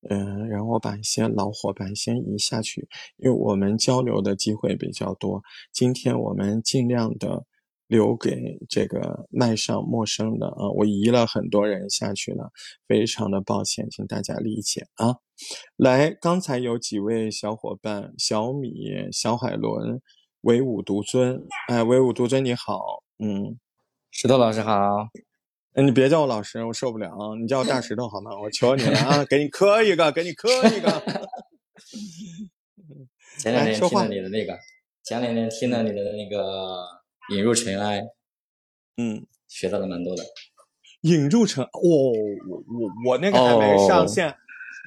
嗯，然后我把一些老伙伴先移下去，因为我们交流的机会比较多，今天我们尽量的。留给这个麦上陌生的啊，我移了很多人下去了，非常的抱歉，请大家理解啊。来，刚才有几位小伙伴，小米、小海伦、唯吾独尊，哎，唯吾独尊你好，嗯，石头老师好，哎，你别叫我老师，我受不了，你叫我大石头好吗？我求你了啊，给你磕一个，给你磕一个。前两天听了你的那个，前两天听了你的那个。引入尘埃，嗯，学到了蛮多的。引入尘，哦，我我我那个还没上线，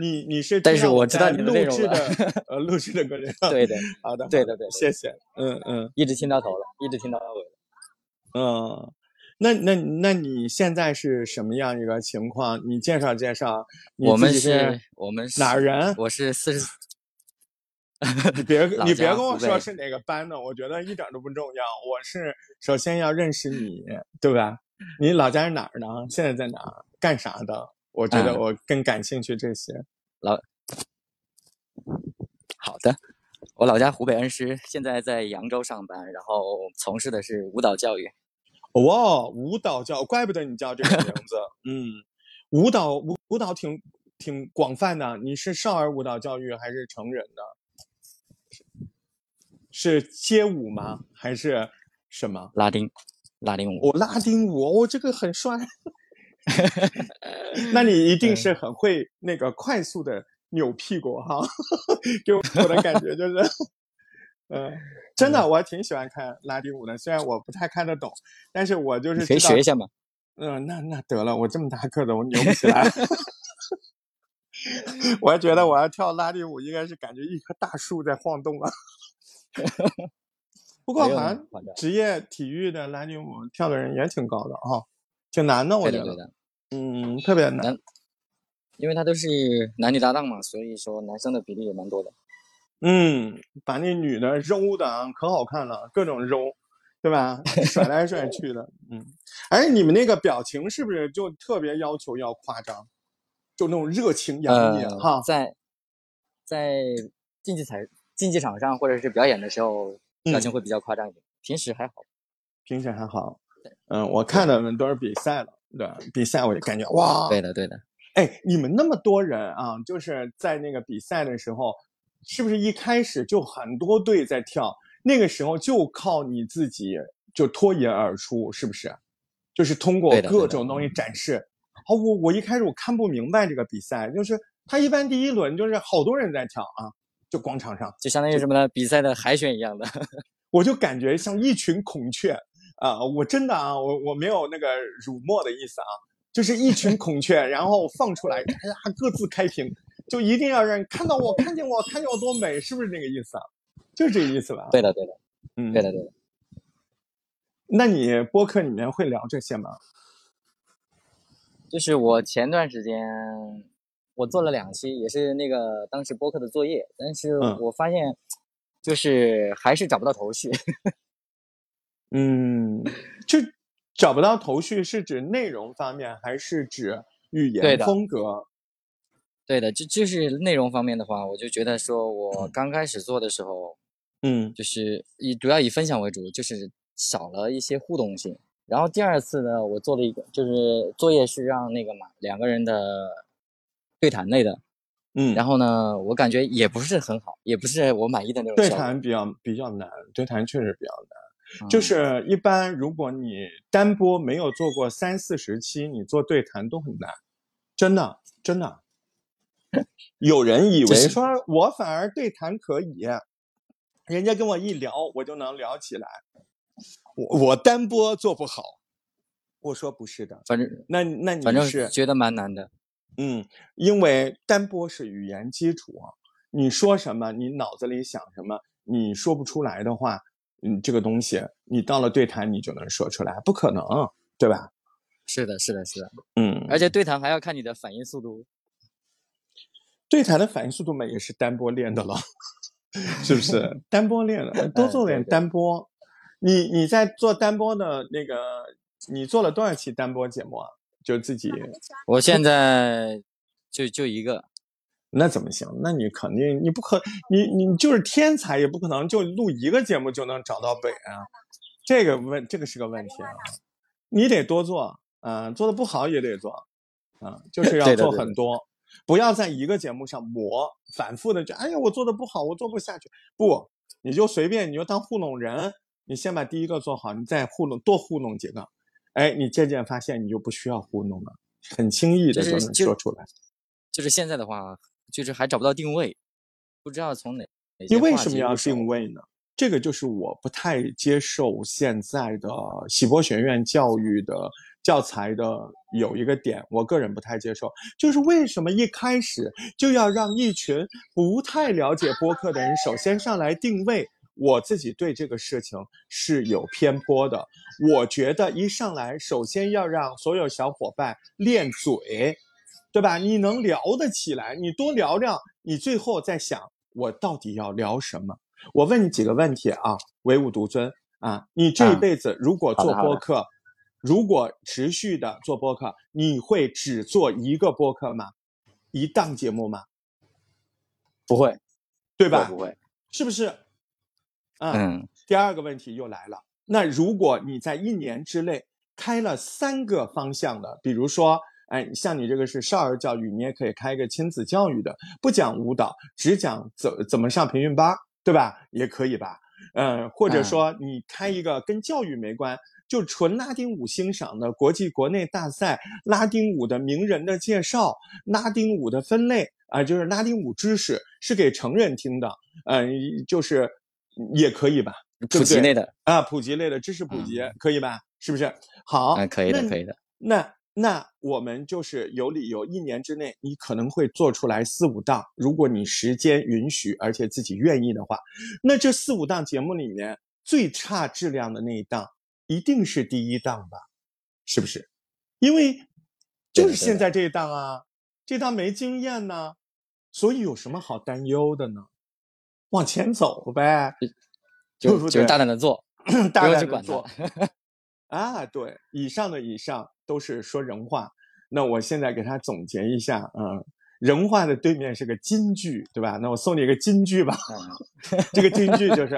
你你是？但是我知道你的录制的，呃，录制的过程。对的，好的，对的对，谢谢，嗯嗯，一直听到头了，一直听到尾。嗯，那那那你现在是什么样一个情况？你介绍介绍。我们是，我们哪人？我是四十。你别你别跟我说是哪个班的，我觉得一点都不重要。我是首先要认识你，对吧？你老家是哪儿呢？现在在哪儿？干啥的？我觉得我更感兴趣这些。老好的，我老家湖北恩施，现在在扬州上班，然后从事的是舞蹈教育。哇，舞蹈教，怪不得你叫这个名字。嗯，舞蹈舞舞蹈挺挺广泛的。你是少儿舞蹈教育还是成人的？是街舞吗？还是什么拉丁拉丁舞？哦，拉丁舞，哦，这个很帅。那你一定是很会那个快速的扭屁股哈，给我的感觉就是，嗯，真的，我还挺喜欢看拉丁舞的。虽然我不太看得懂，但是我就是可以学一下嘛。嗯，那那得了，我这么大个子，我扭不起来。我还觉得我要跳拉丁舞，应该是感觉一棵大树在晃动了。不过好像职业体育的拉丁舞跳的人也挺高的哈，挺难的，我觉得。嗯，特别难，因为他都是男女搭档嘛，所以说男生的比例也蛮多的。嗯，把那女的揉的啊，可好看了，各种揉，对吧？甩来甩 去的。嗯，哎，你们那个表情是不是就特别要求要夸张？就那种热情洋溢哈，在在竞技赛竞技场上或者是表演的时候，表情会比较夸张一点。平时还好，平时还好。嗯，我看的都是比赛了，对比赛我就感觉哇，对的对的。哎，你们那么多人啊，就是在那个比赛的时候，是不是一开始就很多队在跳？那个时候就靠你自己就脱颖而出，是不是？就是通过各种东西展示。好，我我一开始我看不明白这个比赛，就是他一般第一轮就是好多人在跳啊，就广场上，就相当于什么呢？比赛的海选一样的，我就感觉像一群孔雀啊！我真的啊，我我没有那个辱没的意思啊，就是一群孔雀，然后放出来，哎呀，各自开屏，就一定要让人看到我，看见我，看见我多美，是不是那个意思啊？就是这个意思吧？对的，对的，嗯，对的，对的。那你播客里面会聊这些吗？就是我前段时间我做了两期，也是那个当时播客的作业，但是我发现就是还是找不到头绪。嗯，就找不到头绪是指内容方面，还是指语言风格？对的，就就是内容方面的话，我就觉得说我 刚开始做的时候，嗯，就是以主要以分享为主，就是少了一些互动性。然后第二次呢，我做了一个，就是作业是让那个嘛两个人的对谈类的，嗯，然后呢，我感觉也不是很好，也不是我满意的那种。对谈比较比较难，对谈确实比较难。就嗯是一般如果你单播没有做过三四十期，你做对谈都很难，真的真的。有人以就是为说我反而对谈可以，人家跟我一聊，我就能聊起来。我我单播做不好，我说不是的，反正那那你反正是觉得蛮难的。嗯，因为单播是语言基础啊，你说什么，你脑子里想什么，你说不出来的话，嗯，这个东西你到了对谈你就能说出来，不可能，对吧？是的，是的，是的，嗯，而且对谈还要看你的反应速度。对谈的反应速度嘛，也是单播练的了，是不是？单播练的，多做点对对单播。你你在做单播的那个，你做了多少期单播节目啊？就自己我现在就就一个，那怎么行？那你肯定你不可你你就是天才，也不可能就录一个节目就能找到北啊。这个问这个是个问题啊，你得多做啊、做的不好也得做啊、就是要对的对的做很多，不要在一个节目上磨，反复的就哎呀我做的不好，我做不下去。不，你就随便你就当糊弄人，你先把第一个做好，你再糊弄多糊弄几个，哎，你渐渐发现你就不需要糊弄了，很轻易的就能说出来。就是现在的话，就是还找不到定位，不知道从哪哪你为什么要定位呢？这个就是我不太接受现在的喜博学院教育的教材的有一个点，我个人不太接受，就是为什么一开始就要让一群不太了解播客的人首先上来定位？我自己对这个事情是有偏颇的，我觉得一上来首先要让所有小伙伴练嘴，对吧？你能聊得起来，你多聊聊，你最后再想我到底要聊什么。我问你几个问题啊，唯吾独尊啊，你这一啊辈子如果做播客，如果持续的做播客，你会只做一个播客吗？一档节目吗？不会，对吧？不会，是不是？啊，嗯，第二个问题又来了，那如果你在一年之内开了三个方向的，比如说，哎，像你这个是少儿教育，你也可以开一个亲子教育的，不讲舞蹈，只讲怎怎么上培训班，对吧？也可以吧？嗯，或者嗯说你开一个跟教育没关，就纯拉丁舞欣赏的国际国内大赛，拉丁舞的名人的介绍，拉丁舞的分类啊、就是拉丁舞知识是给成人听的，嗯、就是也可以吧？对对普及类的，啊，普及类的知识普及、嗯可以吧？是不是？好，嗯，可以的，可以的，那那我们就是有理由，一年之内你可能会做出来四五档，如果你时间允许，而且自己愿意的话，那这四五档节目里面最差质量的那一档一定是第一档吧？是不是？因为就是现在这一档啊，这档没经验呢，所以有什么好担忧的呢？往前走呗，就 就是大胆的做，大胆的做。啊，对，以上的以上都是说人话。那我现在给他总结一下，嗯，人话的对面是个金句，对吧？那我送你一个金句吧。嗯 这个金句就是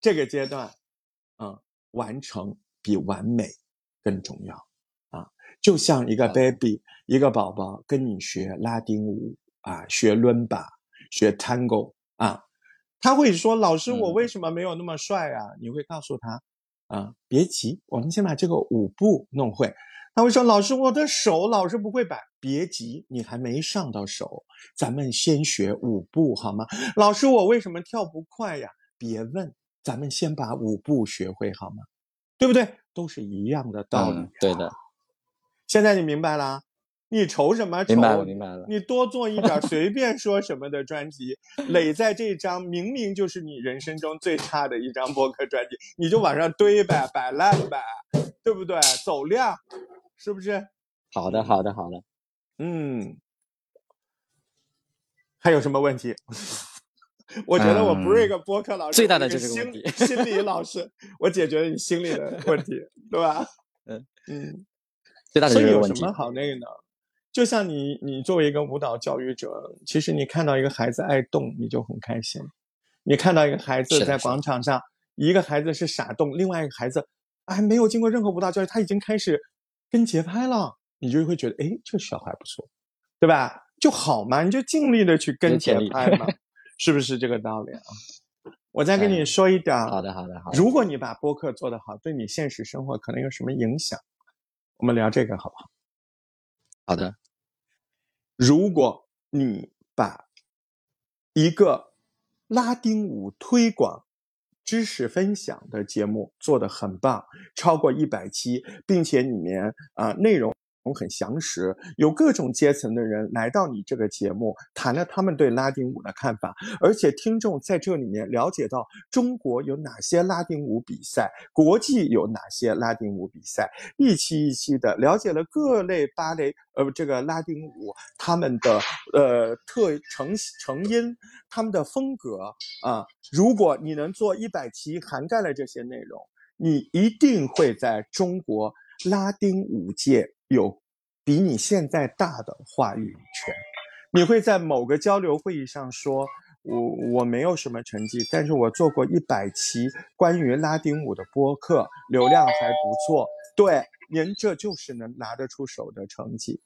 这个阶段，嗯，完成比完美更重要啊。就像一个 baby，一个宝宝跟你学拉丁舞啊，学伦巴，学 tango 啊，他会说：“老师，我嗯为什么没有那么帅啊？”你会告诉他。啊，别急，我们先把这个舞步弄会。他会说：“老师，我的手老是不会摆。”别急，你还没上到手，咱们先学舞步好吗？老师，我为什么跳不快呀？别问，咱们先把舞步学会好吗？对不对？都是一样的道理。嗯，对的，现在你明白了？你愁什么愁？明白了，明白了。你多做一点随便说什么的专辑，垒在这张明明就是你人生中最差的一张播客专辑，你就往上堆呗，摆烂呗，对不对？走量，是不是？好的，好的，好的。嗯，还有什么问题？我觉得我不是一个播客老师，最大的就是心理心理老师，我解决了你心理的问题，对吧？嗯嗯。最大的所以就是问题有什么。好那个呢？就像你，你作为一个舞蹈教育者，其实你看到一个孩子爱动，你就很开心；你看到一个孩子在广场上，一个孩子是傻动，另外一个孩子还没有经过任何舞蹈教育，他已经开始跟节拍了，你就会觉得，哎，这小孩不错，对吧？就好嘛，你就尽力的去跟节拍嘛，是不是这个道理啊？我再跟你说一点。好的，好的，好的。如果你把播客做得好，对你现实生活可能有什么影响？我们聊这个好不好？好的。如果你把一个拉丁舞推广、知识分享的节目做得很棒，超过一百期，并且里面啊内容。很详实，有各种阶层的人来到你这个节目，谈了他们对拉丁舞的看法，而且听众在这里面了解到中国有哪些拉丁舞比赛，国际有哪些拉丁舞比赛，一期一期的了解了各类芭蕾，呃，这个拉丁舞他们的呃特成成因，他们的风格啊，如果你能做一百期，涵盖了这些内容，你一定会在中国拉丁舞界。有比你现在大的话语权，你会在某个交流会议上说：“我我没有什么成绩，但是我做过一百期关于拉丁舞的播客，流量还不错。”对，您这就是能拿得出手的成绩，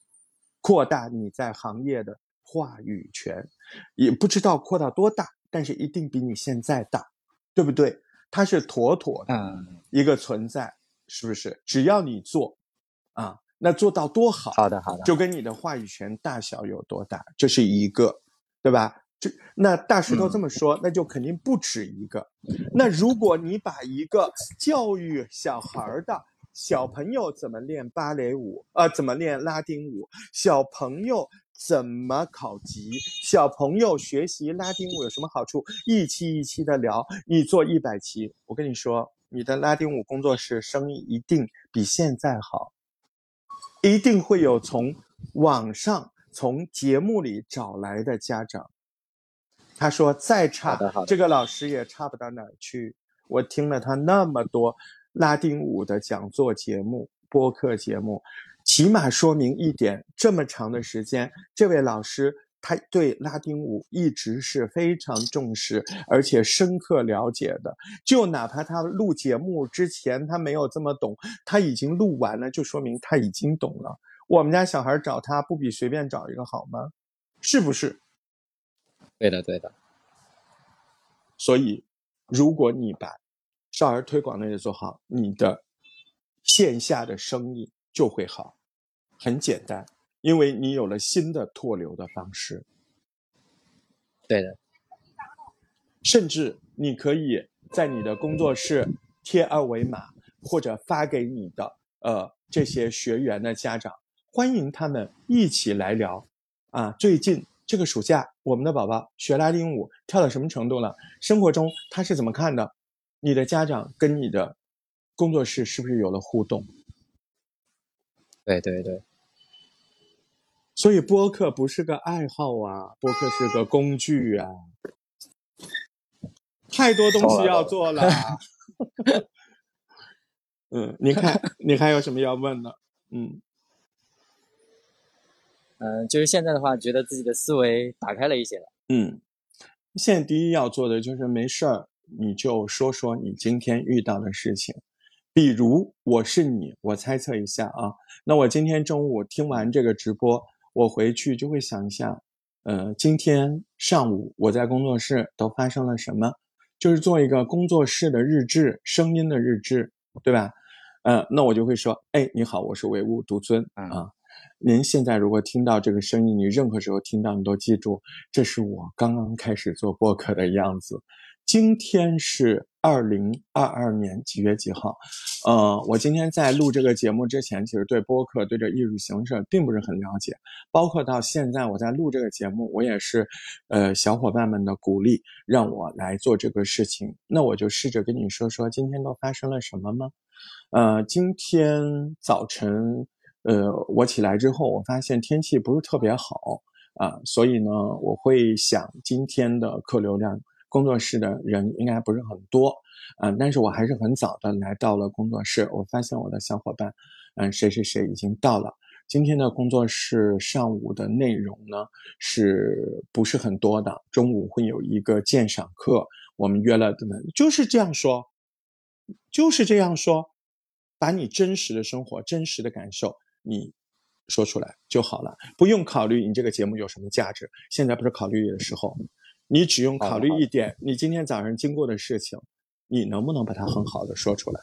扩大你在行业的话语权，也不知道扩大多大，但是一定比你现在大，对不对？它是妥妥的一个存在，是不是？只要你做，啊。那做到多好？好的，好的，就跟你的话语权大小有多大，这是一个，对吧？就那大石头这么说，那就肯定不止一个。那如果你把一个教育小孩的小朋友怎么练芭蕾舞，呃，怎么练拉丁舞，小朋友怎么考级，小朋友学习拉丁舞有什么好处，一期一期的聊，你做一百期，我跟你说，你的拉丁舞工作室生意一定比现在好。一定会有从网上、从节目里找来的家长。他说：“再差，这个老师也差不到哪儿去。我听了他那么多拉丁舞的讲座节目、播客节目，起码说明一点：这么长的时间，这位老师。”他对拉丁舞一直是非常重视，而且深刻了解的。就哪怕他录节目之前他没有这么懂，他已经录完了，就说明他已经懂了。我们家小孩找他不比随便找一个好吗？是不是？对的，对的。所以，如果你把少儿推广那些做好，你的线下的生意就会好。很简单。因为你有了新的拓流的方式，对的，甚至你可以在你的工作室贴二维码，或者发给你的呃这些学员的家长，欢迎他们一起来聊。啊，最近这个暑假，我们的宝宝学拉丁舞跳到什么程度了？生活中他是怎么看的？你的家长跟你的工作室是不是有了互动？对对对。所以播客不是个爱好啊，播客是个工具啊，太多东西要做了。嗯，你看，你还有什么要问的？嗯，嗯，就是现在的话，觉得自己的思维打开了一些了。嗯，现在第一要做的就是没事儿，你就说说你今天遇到的事情。比如我是你，我猜测一下啊，那我今天中午听完这个直播。我回去就会想一下，呃，今天上午我在工作室都发生了什么，就是做一个工作室的日志，声音的日志，对吧？呃，那我就会说，哎，你好，我是唯物独尊啊。您现在如果听到这个声音，你任何时候听到，你都记住，这是我刚刚开始做播客的样子。今天是二零二二年几月几号？呃，我今天在录这个节目之前，其实对播客、对这艺术形式并不是很了解。包括到现在我在录这个节目，我也是，呃，小伙伴们的鼓励让我来做这个事情。那我就试着跟你说说今天都发生了什么吗？呃，今天早晨，呃，我起来之后，我发现天气不是特别好啊，所以呢，我会想今天的客流量。工作室的人应该不是很多，嗯，但是我还是很早的来到了工作室。我发现我的小伙伴，嗯，谁谁谁已经到了。今天的工作室上午的内容呢，是不是很多的？中午会有一个鉴赏课，我们约了的呢，就是这样说，就是这样说，把你真实的生活、真实的感受，你说出来就好了，不用考虑你这个节目有什么价值。现在不是考虑的时候。你只用考虑一点，你今天早上经过的事情，你能不能把它很好的说出来？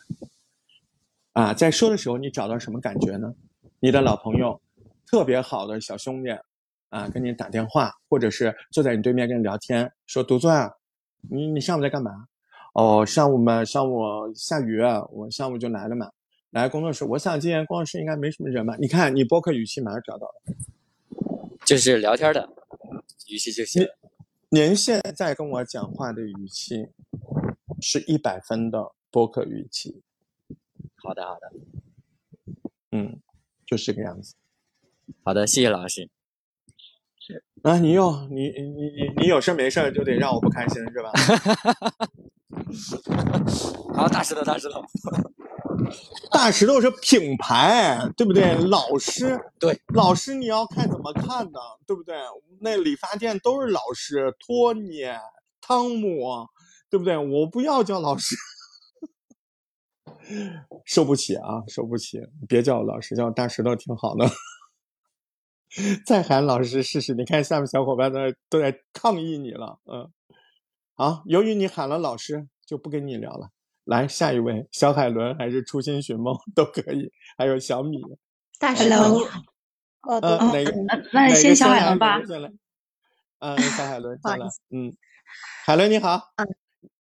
啊，在说的时候，你找到什么感觉呢？你的老朋友，特别好的小兄弟，啊，跟你打电话，或者是坐在你对面跟你聊天，说独尊啊，你你上午在干嘛？哦，上午嘛，上午下雨，我上午就来了嘛。来工作室，我想今天工作室应该没什么人吧？你看你播客语气马上找到了。就是聊天的语气就行。您现在跟我讲话的语气是一百分的播客语气，好的，好的，嗯，就是这个样子。好的，谢谢老师。啊，你又你你你你有事没事就得让我不开心是吧？好，大石头，大石头。大石头是品牌，对不对？老师，对，老师你要看怎么看呢，对不对？那理发店都是老师，托尼、汤姆，对不对？我不要叫老师，受不起啊，受不起！别叫我老师，叫我大石头挺好的。再喊老师试试，你看下面小伙伴都在都在抗议你了，嗯。好，由于你喊了老师，就不跟你聊了。来，下一位，小海伦还是初心寻梦都可以，还有小米。大石头 Hello 你好，哦，呃，对，哪个？那那先小海伦吧。嗯，小海伦好了。嗯，海伦你好。嗯，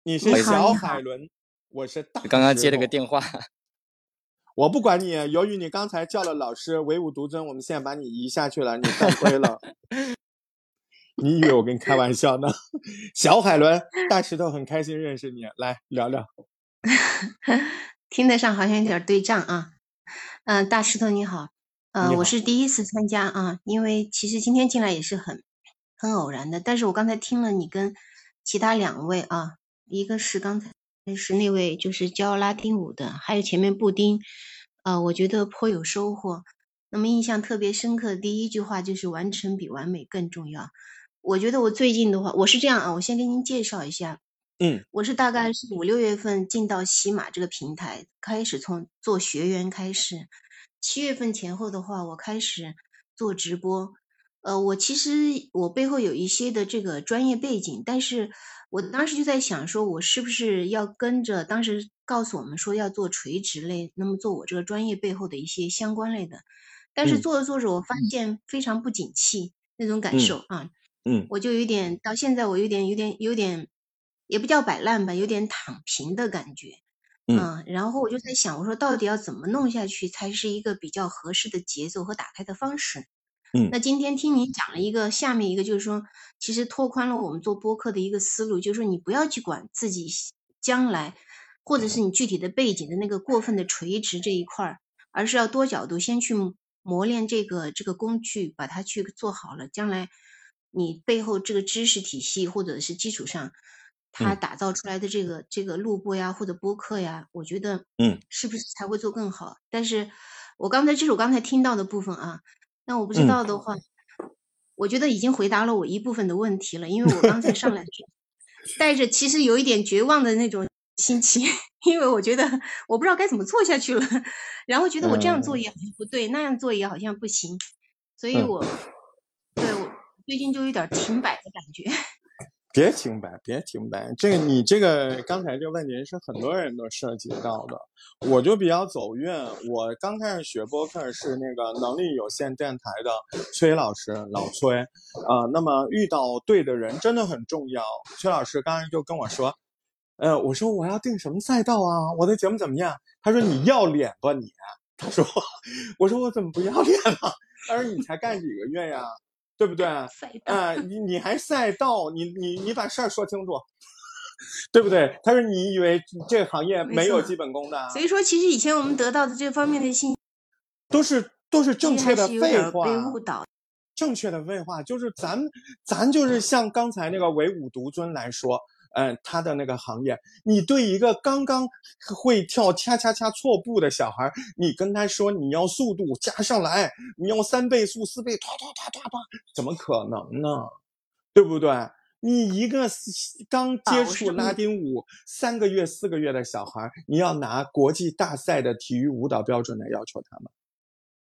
你是小海伦，我是大。刚刚接了个。电话，我不管你，由于你刚才叫了老师唯吾独尊，我们现在把你移下去了，你犯规了。你以为我跟你开玩笑呢？小海伦，大石头很开心认识你，来聊聊。听得上好像有点对仗啊。嗯、大石头你好，呃，好我是第一次参加啊，因为其实今天进来也是很很偶然的，但是我刚才听了你跟其他两位啊，一个是刚才是那位就是教拉丁舞的，还有前面布丁，呃，我觉得颇有收获。那么印象特别深刻的第一句话就是完成比完美更重要。我觉得我最近的话，我是这样啊，我先跟您介绍一下，嗯我是大概是五六月份进到喜马这个平台，开始从做学员开始。七月份前后的话，我开始做直播。呃，我其实我背后有一些的这个专业背景，但是我当时就在想，说我是不是要跟着当时告诉我们说要做垂直类，那么做我这个专业背后的一些相关类的。但是嗯做着做着，我发现非常不景气那种感嗯受啊。嗯我就有点到现在，我有点有点有点，也不叫摆烂吧，有点躺平的感觉。嗯嗯，然后我就在想，我说到底要怎么弄下去才是一个比较合适的节奏和打开的方式？嗯那今天听你讲了一个，下面一个就是说，其实拓宽了我们做播客的一个思路，就是说你不要去管自己将来或者是你具体的背景的那个过分的垂直这一块儿，而是要多角度先去磨练这个这个工具，把它去做好了，将来你背后这个知识体系或者是基础上，它嗯。打造出来的这个这个录播呀或者播客呀，我觉得嗯。是不是才会做更好？但是我刚才这是我刚才听到的部分啊，那我不知嗯。道的话，我觉得已经回答了我一部分的问题了，因为我刚才上来是 带着其实有一点绝望的那种心情，因为我觉得我不知道该怎么做下去了，然后觉得我这样做嗯。也好像不对，那样做也好像不行，所以嗯。我对我最近就有点停摆的感觉。别停摆，别停摆。这个你这个刚才这个问题是很多人都涉及到的，我就比较走运。我刚开始学播客是那个能力有限电台的崔老师，老崔，啊、那么遇到对的人真的很重要。崔老师刚才就跟我说，呃，我说我要定什么赛道啊？我的节目怎么样？他说你要脸吧你？他说，我说我怎么不要脸了？他说你才干几个月呀？对不对？赛道啊、你 你还赛道，你你你把事儿说清楚，对不对？他说你以为这个行业没没有基本功的啊，所以说，其实以前我们得到的这方面的信息，都是都是正确的废话，被误导。正确的废话就是咱咱就是像刚才那个唯吾独尊来说，嗯、他的那个行业，你对一个刚刚会跳恰恰恰错步的小孩儿，你跟他说你要速度加上来，你要三倍速、四倍，唰唰唰唰唰，怎么可能呢？对不对？你一个刚接触拉丁舞三个月、四个月的小孩儿，你要拿国际大赛的体育舞蹈标准来要求他们，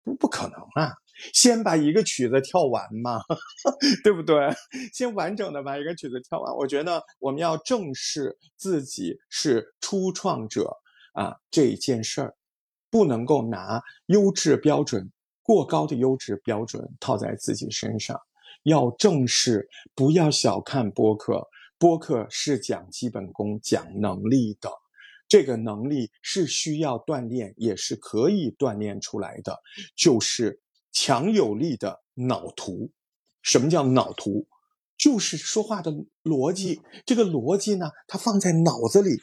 不不可能啊！先把一个曲子跳完嘛，对不对？先完整的把一个曲子跳完。我觉得我们要正视自己是初创者啊这件事儿，不能够拿优质标准过高的优质标准套在自己身上。要正视，不要小看播客。播客是讲基本功、讲能力的，这个能力是需要锻炼，也是可以锻炼出来的，就是强有力的脑图。什么叫脑图？就是说话的逻辑。这个逻辑呢，它放在脑子里，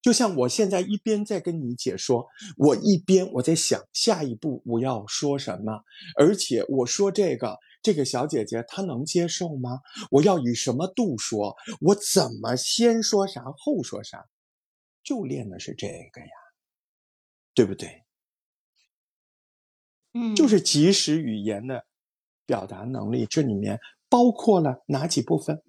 就像我现在一边在跟你解说，我一边我在想下一步我要说什么，而且我说这个。这个小姐姐她能接受吗？我要以什么度说？我怎么先说啥后说啥？就练的是这个呀，对不对？嗯，就是即时语言的表达能力，这里面包括了哪几部分？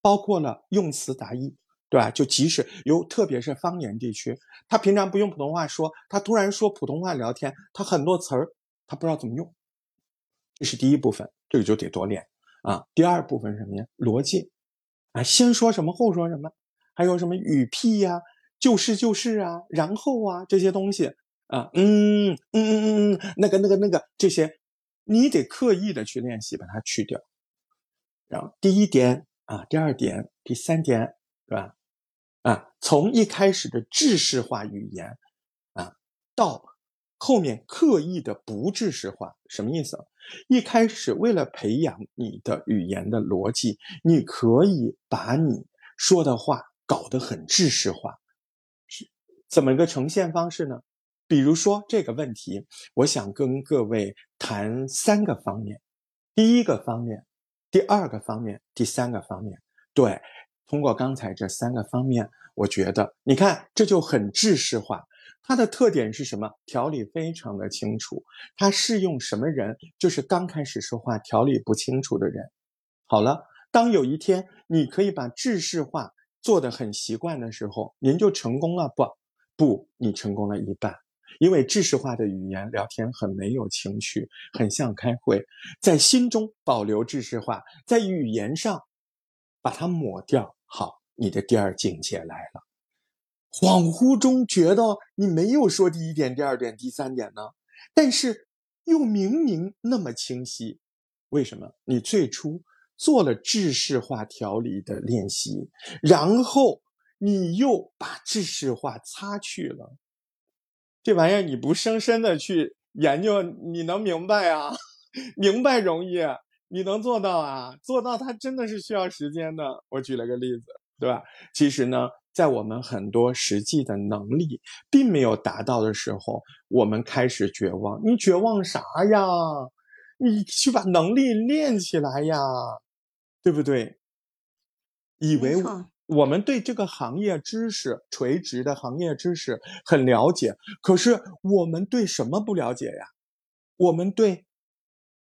包括了用词达意，对吧？就即使有，特别是方言地区，他平常不用普通话说，他突然说普通话聊天，他很多词儿他不知道怎么用，这是第一部分。这个就得多练啊。第二部分什么呀？逻辑啊，先说什么后说什么，还有什么语屁呀、就是就是啊、然后啊这些东西啊，嗯嗯嗯嗯嗯，那个那个那个这些，你得刻意的去练习把它去掉。然后第一点啊，第二点，第三点，是吧？啊，从一开始的制式化语言啊，到后面刻意的不制式化，什么意思？一开始为了培养你的语言的逻辑，你可以把你说的话搞得很知识化，是怎么一个呈现方式呢？比如说这个问题，我想跟各位谈三个方面：第一个方面，第二个方面，第三个方面。对，通过刚才这三个方面，我觉得你看这就很制式化。它的特点是什么？条理非常的清楚。它适用什么人？就是刚开始说话条理不清楚的人。好了，当有一天你可以把制式化做得很习惯的时候，您就成功了。不，不，你成功了一半。因为知识化的语言聊天很没有情趣，很像开会。在心中保留知识化，在语言上把它抹掉。好，你的第二境界来了。恍惚中觉得你没有说第一点、第二点、第三点呢，但是又明明那么清晰，为什么？你最初做了知识化条理的练习，然后你又把知识化擦去了，这玩意儿你不深深的去研究，你能明白啊？明白容易，你能做到啊？做到它真的是需要时间的。我举了个例子，对吧？其实呢。在我们很多实际的能力并没有达到的时候，我们开始绝望。你绝望啥呀？你去把能力练起来呀，对不对？以为我们对这个行业知识、垂直的行业知识很了解，可是我们对什么不了解呀？我们对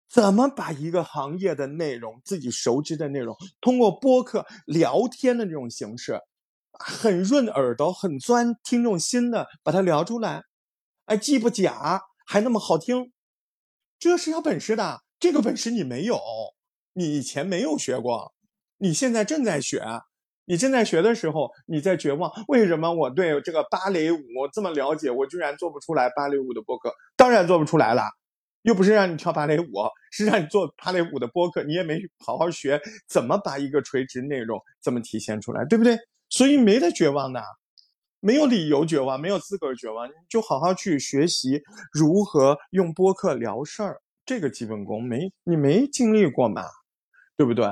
怎么把一个行业的内容、自己熟知的内容，通过播客聊天的这种形式。很润耳朵，很钻听众心的，把它聊出来，哎，既不假，还那么好听，这是要本事的。这个本事你没有，你以前没有学过，你现在正在学。你正在学的时候，你在绝望。为什么我对这个芭蕾舞这么了解，我居然做不出来芭蕾舞的播客？当然做不出来了，又不是让你跳芭蕾舞，是让你做芭蕾舞的播客。你也没好好学怎么把一个垂直内容怎么体现出来，对不对？所以没得绝望的，没有理由绝望，没有资格绝望，你就好好去学习如何用播客聊事儿，这个基本功没你没经历过嘛，对不对？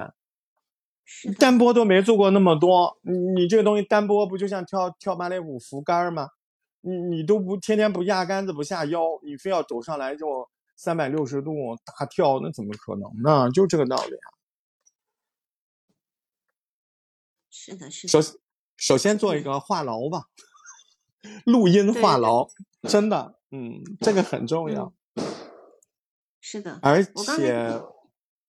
单播都没做过那么多，你你这个东西单播不就像跳跳芭蕾舞扶杆吗？你你都不天天不压杆子不下腰，你非要走上来就三百六十度大跳，那怎么可能呢？就这个道理啊。是的，是的。首首先做一个话痨吧，录音话痨，真的，嗯，这个很重要。是的，而且，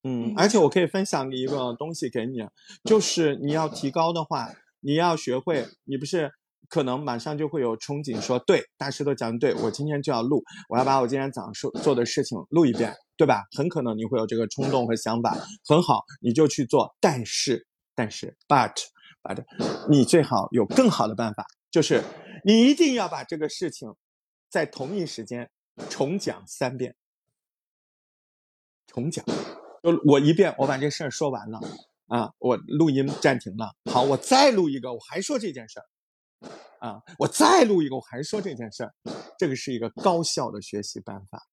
嗯，而且我可以分享一个东西给你，就是你要提高的话，你要学会，你不是可能马上就会有憧憬，说对，大师都讲对，我今天就要录，我要把我今天早上说做的事情录一遍，对吧？很可能你会有这个冲动和想法，很好，你就去做。但是，但是，but but，你最好有更好的办法，就是你一定要把这个事情在同一时间重讲三遍，重讲。就我一遍，我把这事儿说完了。啊，我录音暂停了。好，我再录一个，我还说这件事儿。啊，我再录一个，我还说这件事儿。这个是一个高效的学习办法。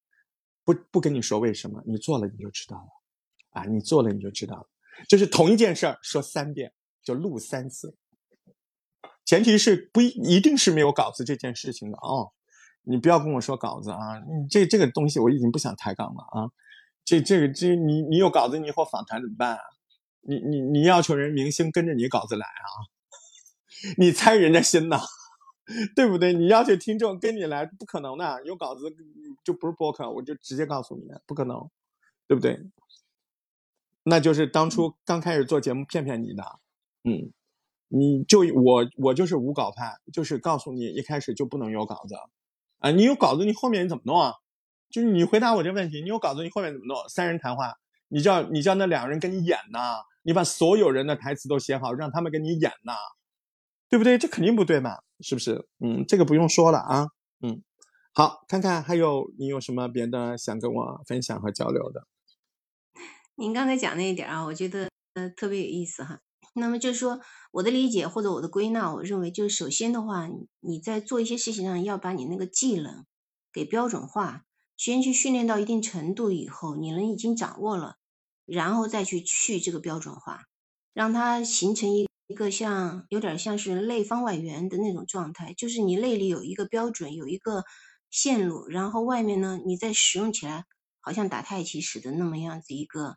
不不跟你说为什么，你做了你就知道了。啊，你做了你就知道了。就是同一件事儿说三遍，就录三次。前提是不一一定是没有稿子这件事情的哦。你不要跟我说稿子啊，你这这个东西我已经不想抬杠了啊。这这个这你你有稿子，你以后访谈怎么办啊？你你你要求人明星跟着你稿子来啊？你猜人家心呐，对不对？你要求听众跟你来，不可能的。有稿子就不是播客，我就直接告诉你，不可能，对不对？那就是当初刚开始做节目骗骗你的，嗯，你就我我就是无稿派，就是告诉你一开始就不能有稿子啊。你有稿子，你后面你怎么弄啊？就是你回答我这问题，你有稿子，你后面怎么弄？三人谈话，你叫你叫那两个人跟你演呐？你把所有人的台词都写好，让他们跟你演呐，对不对？这肯定不对嘛，是不是？嗯，这个不用说了啊。嗯，好，看看还有你有什么别的想跟我分享和交流的？您刚才讲那一点啊，我觉得呃特别有意思哈。那么就是说，我的理解或者我的归纳，我认为就是首先的话，你在做一些事情上要把你那个技能给标准化，先去训练到一定程度以后，你能已经掌握了。然后再去去这个标准化，让它形成一一个像有点像是内方外圆的那种状态，就是你内里有一个标准，有一个线路，然后外面呢，你再使用起来好像打太极似的那么样子一个，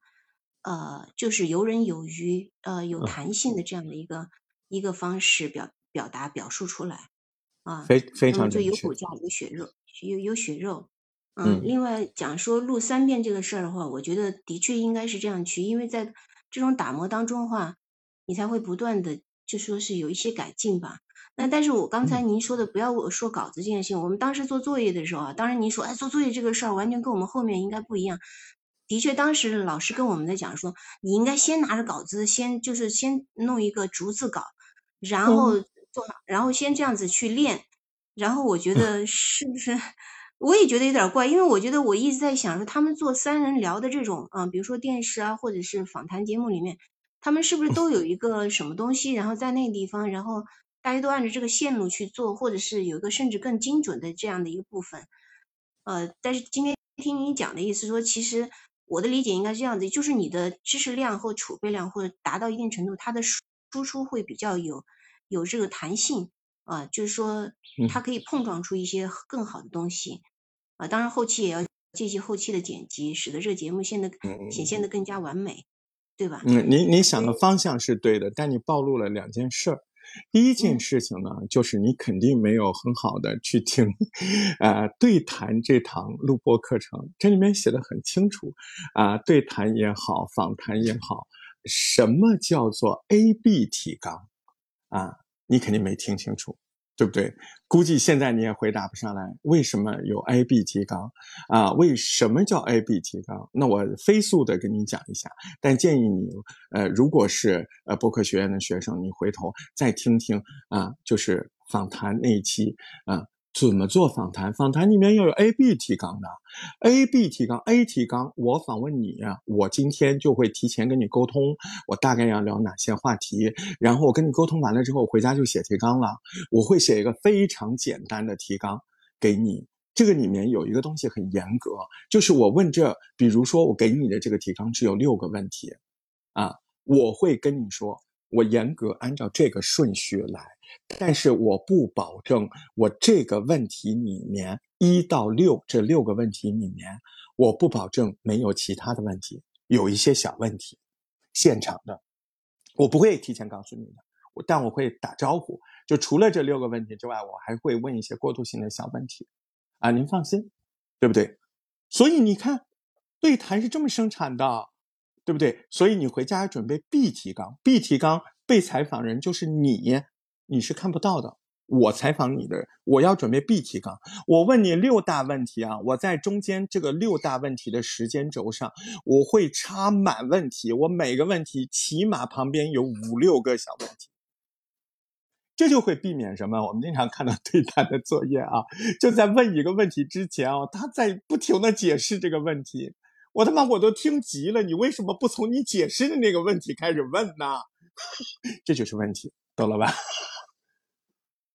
呃，就是游刃有余，呃，有弹性的这样的一个一个方式表表达表述出来，啊，非非常就有骨架有血肉，有有血肉。嗯，另外讲说录三遍这个事儿的话，我觉得的确应该是这样去，因为在这种打磨当中的话，你才会不断的就说是有一些改进吧。那但是我刚才您说的不要我说稿子这件事情，我们当时做作业的时候啊，当然您说哎做作业这个事儿完全跟我们后面应该不一样。的确，当时老师跟我们在讲说，你应该先拿着稿子，先就是先弄一个逐字稿，然后做好，然后先这样子去练。然后我觉得是不是？我也觉得有点怪，因为我觉得我一直在想说，他们做三人聊的这种啊，比如说电视啊，或者是访谈节目里面，他们是不是都有一个什么东西，然后在那个地方，然后大家都按照这个线路去做，或者是有一个甚至更精准的这样的一个部分。呃，但是今天听你讲的意思说，其实我的理解应该是这样子，就是你的知识量或储备量或者达到一定程度，它的输出会比较有有这个弹性。啊，就是说，它可以碰撞出一些更好的东西，啊，当然后期也要借鉴后期的剪辑，使得这个节目现在显现的更加完美，对吧？嗯，你你想的方向是对的，但你暴露了两件事儿。第一件事情呢，就是你肯定没有很好的去听，呃，对谈这堂录播课程，这里面写的很清楚，啊，对谈也好，访谈也好，什么叫做 A B 提纲，啊？你肯定没听清楚，对不对？估计现在你也回答不上来。为什么有 A B 提纲啊？为什么叫 A B 提纲？那我飞速的跟你讲一下。但建议你，呃，如果是呃播客学院的学生，你回头再听听啊，就是访谈那一期啊。怎么做访谈？访谈里面要有 A、B 提纲的。A、B 提纲，A 提纲，我访问你，我今天就会提前跟你沟通，我大概要聊哪些话题，然后我跟你沟通完了之后，我回家就写提纲了。我会写一个非常简单的提纲给你。这个里面有一个东西很严格，就是我问这，比如说我给你的这个提纲只有六个问题，啊，我会跟你说，我严格按照这个顺序来。但是我不保证，我这个问题里面一到六这六个问题里面，我不保证没有其他的问题，有一些小问题，现场的，我不会提前告诉你的，但我会打招呼，就除了这六个问题之外，我还会问一些过渡性的小问题，啊，您放心，对不对？所以你看，对谈是这么生产的，对不对？所以你回家准备 B 提纲，B 提纲被采访人就是你。你是看不到的，我采访你的人，我要准备 B 提纲。我问你六大问题啊，我在中间这个六大问题的时间轴上，我会插满问题，我每个问题起码旁边有五六个小问题。这就会避免什么？我们经常看到 对谈的作业啊，就在问一个问题之前啊，他在不停的解释这个问题。我他妈我都听急了，你为什么不从你解释的那个问题开始问呢？这就是问题，懂了吧？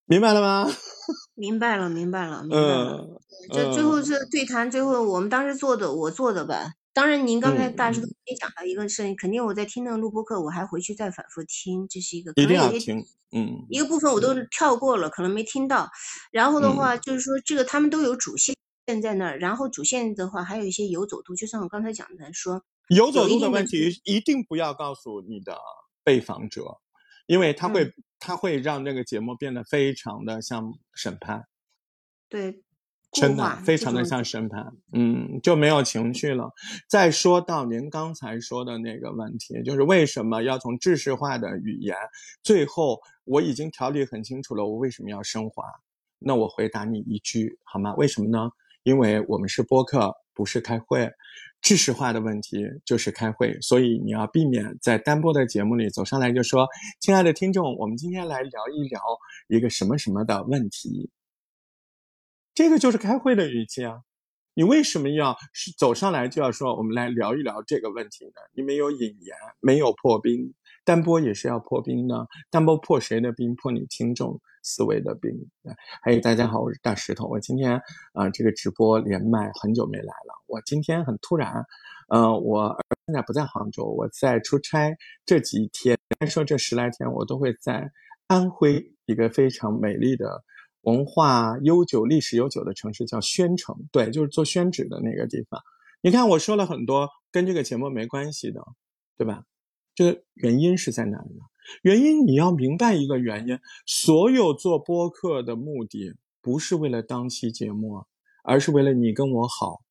明白了吗？明白了，明白了，明白了。这最后是对谈，最后我们当时做的，我做的吧。当然，您刚才大师也讲到一个事，肯定我在听那个录播课，我还回去再反复听，这是一个。一定要听，嗯。一个部分我都跳过了，可能没听到。然后的话，就是说这个他们都有主线在那儿，然后主线的话还有一些游走度，就像我刚才讲的说。游走度的问题一定不要告诉你的被访者，因为他会他会让这个节目变得非常的像审判。对。真的非常的像审判，嗯，就没有情绪了。再说到您刚才说的那个问题，就是为什么要从知识化的语言？最后我已经条理很清楚了，我为什么要升华？那我回答你一句好吗？为什么呢？因为我们是播客，不是开会。知识化的问题就是开会，所以你要避免在单播的节目里走上来就说：“亲爱的听众，我们今天来聊一聊一个什么什么的问题。”这个就是开会的语气啊！你为什么要走上来就要说我们来聊一聊这个问题呢？你没有引言，没有破冰，单播也是要破冰的。单播破谁的冰？破你听众思维的病。还有大家好，我是大石头。我今天啊，这个直播连麦很久没来了。我今天很突然，呃，我现在不在杭州，我在出差。这几天，该说这十来天，我都会在安徽一个非常美丽的。文化悠久、历史悠久的城市叫宣城，对，就是做宣纸的那个地方。你看，我说了很多跟这个节目没关系的，对吧？这个原因是在哪里呢？原因你要明白一个原因：所有做播客的目的不是为了当期节目，而是为了你跟我好。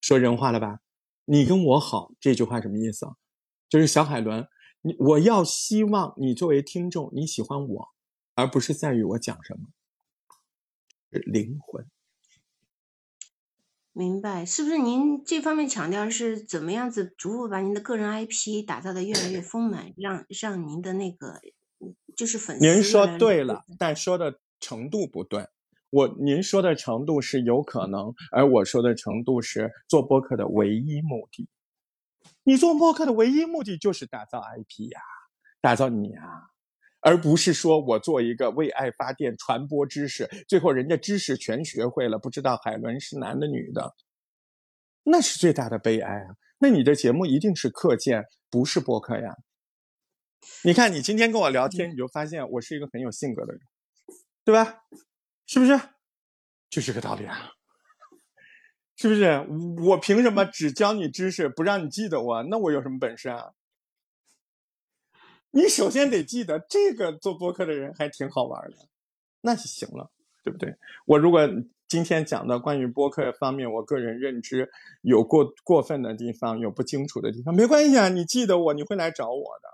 说人话了吧？你跟我好这句话什么意思？就是小海伦，你我要希望你作为听众你喜欢我，而不是在于我讲什么。灵魂，明白？是不是您这方面强调是怎么样子逐步把您的个人 IP 打造的越来越丰满，让让您的那个就是粉丝？您说对了，但说的程度不对。我您说的程度是有可能，而我说的程度是做播客的唯一目的。你做播客的唯一目的就是打造 IP 呀，打造你呀。而不是说我做一个为爱发电、传播知识，最后人家知识全学会了，不知道海伦是男的女的，那是最大的悲哀啊！那你的节目一定是课件，不是播客呀？你看，你今天跟我聊天，你就发现我是一个很有性格的人，对吧？是不是？就这个道理啊！是不是？我凭什么只教你知识，不让你记得我？那我有什么本事啊？你首先得记得，这个做播客的人还挺好玩的，那就行了，对不对？我如果今天讲的关于播客方面，我个人认知有过过分的地方，有不清楚的地方，没关系啊，你记得我，你会来找我的，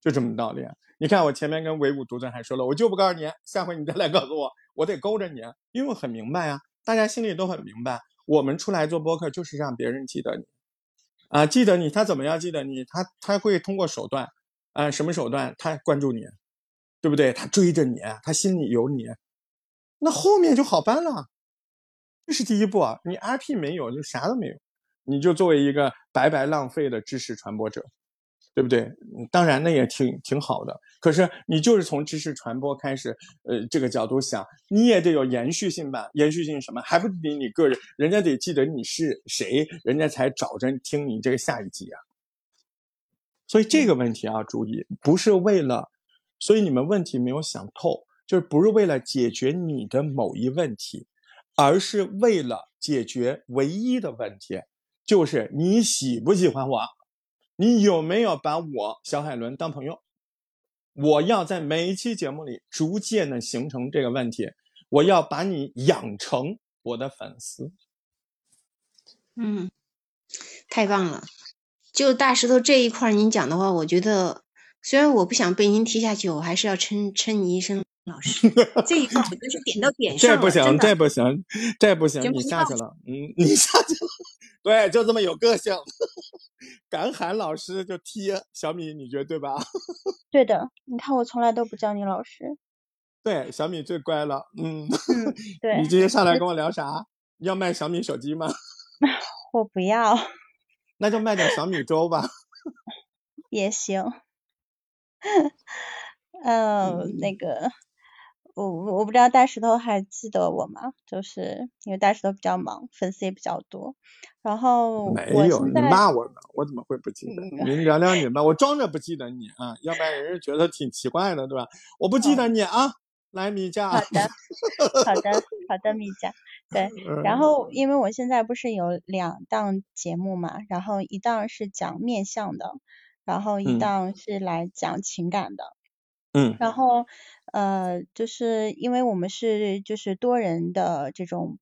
就这么道理。啊你看我前面跟唯吾独尊还说了，我就不告诉你，下回你再来告诉我，我得勾着你，因为我很明白啊，大家心里都很明白，我们出来做播客就是让别人记得你，啊，记得你，他怎么样记得你？他他会通过手段。啊，什么手段？他关注你，对不对？他追着你，他心里有你，那后面就好办了。这是第一步啊！你 IP 没有，就啥都没有，你就作为一个白白浪费的知识传播者，对不对？当然，那也挺挺好的。可是你就是从知识传播开始，呃，这个角度想，你也得有延续性吧？延续性什么？还不得你个人，人家得记得你是谁，人家才找着听你这个下一集啊。所以这个问题啊，注意，不是为了，所以你们问题没有想透，就是不是为了解决你的某一问题，而是为了解决唯一的问题，就是你喜不喜欢我，你有没有把我小海伦当朋友？我要在每一期节目里逐渐的形成这个问题，我要把你养成我的粉丝。嗯，太棒了。就大石头这一块，您讲的话，我觉得虽然我不想被您踢下去，我还是要称称你一声 老师，这一块我就是点到点上了，这不行，这不行，这不行，你下去了，嗯，你下去了，对，就这么有个性，敢喊老师就踢，小米你觉得对吧？对的，你看我从来都不叫你老师。对，小米最乖了，嗯，嗯，对你，今天上来跟我聊啥？要卖小米手机吗？我不要那就卖点小米粥吧。也行。嗯，那个，我我不知道大石头还记得我吗？就是因为大石头比较忙，粉丝也比较多。然后没有，你骂我呢，我怎么会不记得？嗯您聊聊你吧，我装着不记得你啊，要不然人家觉得挺奇怪的，对吧？我不记得你啊，来米好。的，好的，好的，米酱。对，然嗯后因为我现在不是有两档节目嘛，然后一档是讲面相的，然后一嗯档是来讲情感的。嗯然后呃，就是因为我们是就是多人的这种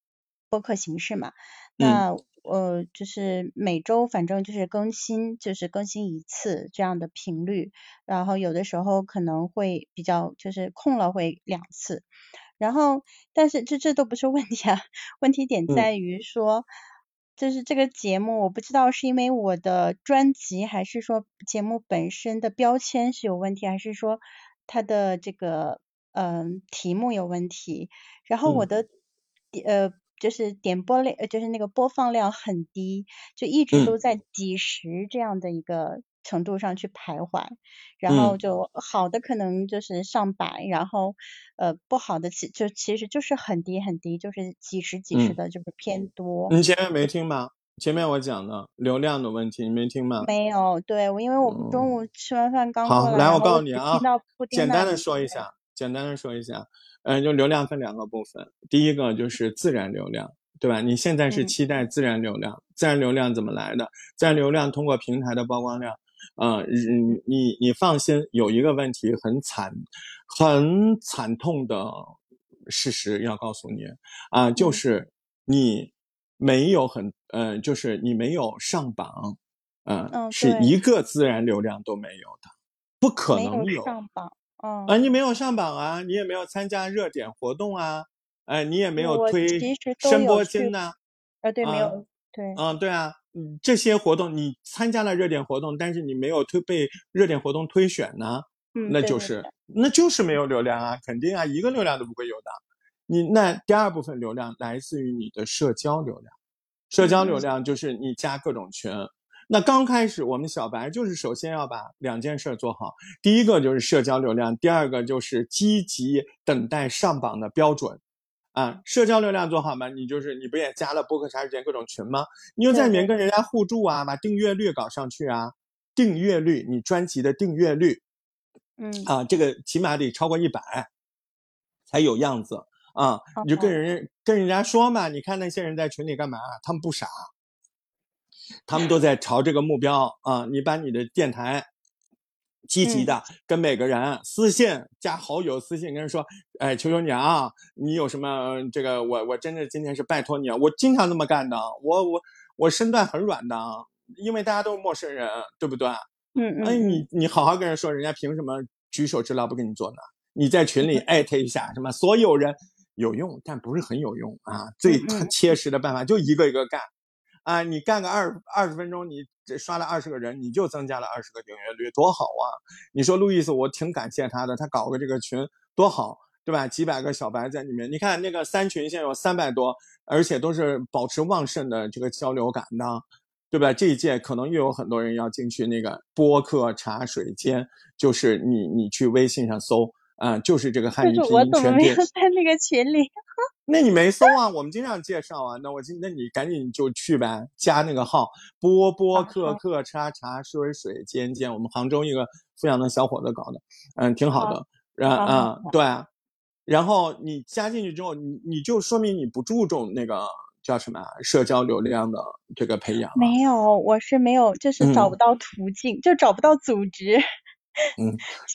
播客形式嘛，那呃就是每周反正就是更新，就是更新一次这样的频率，然后有的时候可能会比较就是空了会两次，然后但是这这都不是问题啊，问题点嗯。在于说。就是这个节目，我不知道是因为我的专辑，还是说节目本身的标签是有问题，还是说它的这个嗯、题目有问题，然后我嗯。的点呃就是点播量，呃就是那个播放量很低，就一直都嗯在几十这样的一个程度上去徘徊，然后嗯就好的可能就是上百，然后呃不好的其就其实就是很低很低，就是几十几十嗯的，就是偏多。你前面没听吗？前面我讲的流量的问题，你没听吗？没有，对，我因为我们中午吃完饭刚过好，来，来，我告诉你啊简单的说一下，简单的说一下，嗯，就流量分两个部分，第一个就是自然流量，对吧？你现在是嗯期待自然流量，自然流量怎么来的？自然流量通过平台的曝光量，呃，嗯你你放心，有一个问题很惨，很惨痛的事实要告诉你啊，就嗯是你没有很，呃，就是你没有上榜，呃，嗯是一个自然流量都没有的，不可能有。上榜，嗯，啊，你没有上榜啊，你也没有参加热点活动啊，哎，你也没有推声波金呐、啊对，没啊有对，嗯，对啊，嗯，这些活动你参加了热点活动，但是你没有推被热点活动推选呢，嗯，那就是那就是没有流量啊，肯定啊，一个流量都不会有的。你那第二部分流量来自于你的社交流量，社交流嗯量就是你加各种群。那刚开始我们小白就是首先要把两件事做好，第一个就是社交流量，第二个就是积极等待上榜的标准。啊，社交流量做好嘛？你就是你不也加了播客茶时间各种群吗？你就在里面跟人家互助啊，把订阅率搞上去啊，订阅率，你专辑的订阅率嗯啊，这个起码得超过一百才有样子啊。你就跟人跟人家说嘛，你看那些人在群里干嘛？他们不傻，他们都在朝这个目标啊。你把你的电台积极的跟每个人私信加好友，私信跟人说，哎，求求你啊，你有什么呃这个我我真的今天是拜托你啊，我经常这么干的，我我我身段很软的，因为大家都是陌生人，对不对？嗯嗯，哎，你你好好跟人说，人家凭什么举手之劳不给你做呢？你在群里艾特一下，什么所有人有用，但不是很有用啊。最切实的办法就一个一个干，啊，你干个二二十分钟，你这刷了二十个人，你就增加了二十个订阅率，多好啊！你说路易斯，我挺感谢他的，他搞个这个群多好，对吧？几百个小白在里面，你看那个三群现在有三百多，而且都是保持旺盛的这个交流感的。对吧？这一届可能又有很多人要进去那个播客茶水间，就是你你去微信上搜啊、就是这个汉语拼音全拼。在那个群里？那你没搜啊？我们经常介绍啊。那我今那你赶紧就去呗，加那个号播播好客好客茶茶水水间间，我们杭州一个富阳的小伙子搞的，嗯，挺好的。然好好啊、对啊，然后你加进去之后，你你就说明你不注重那个叫什么啊社交流量的这个培养啊。没有，我是没有，就是找嗯不到途径，就找不到组织。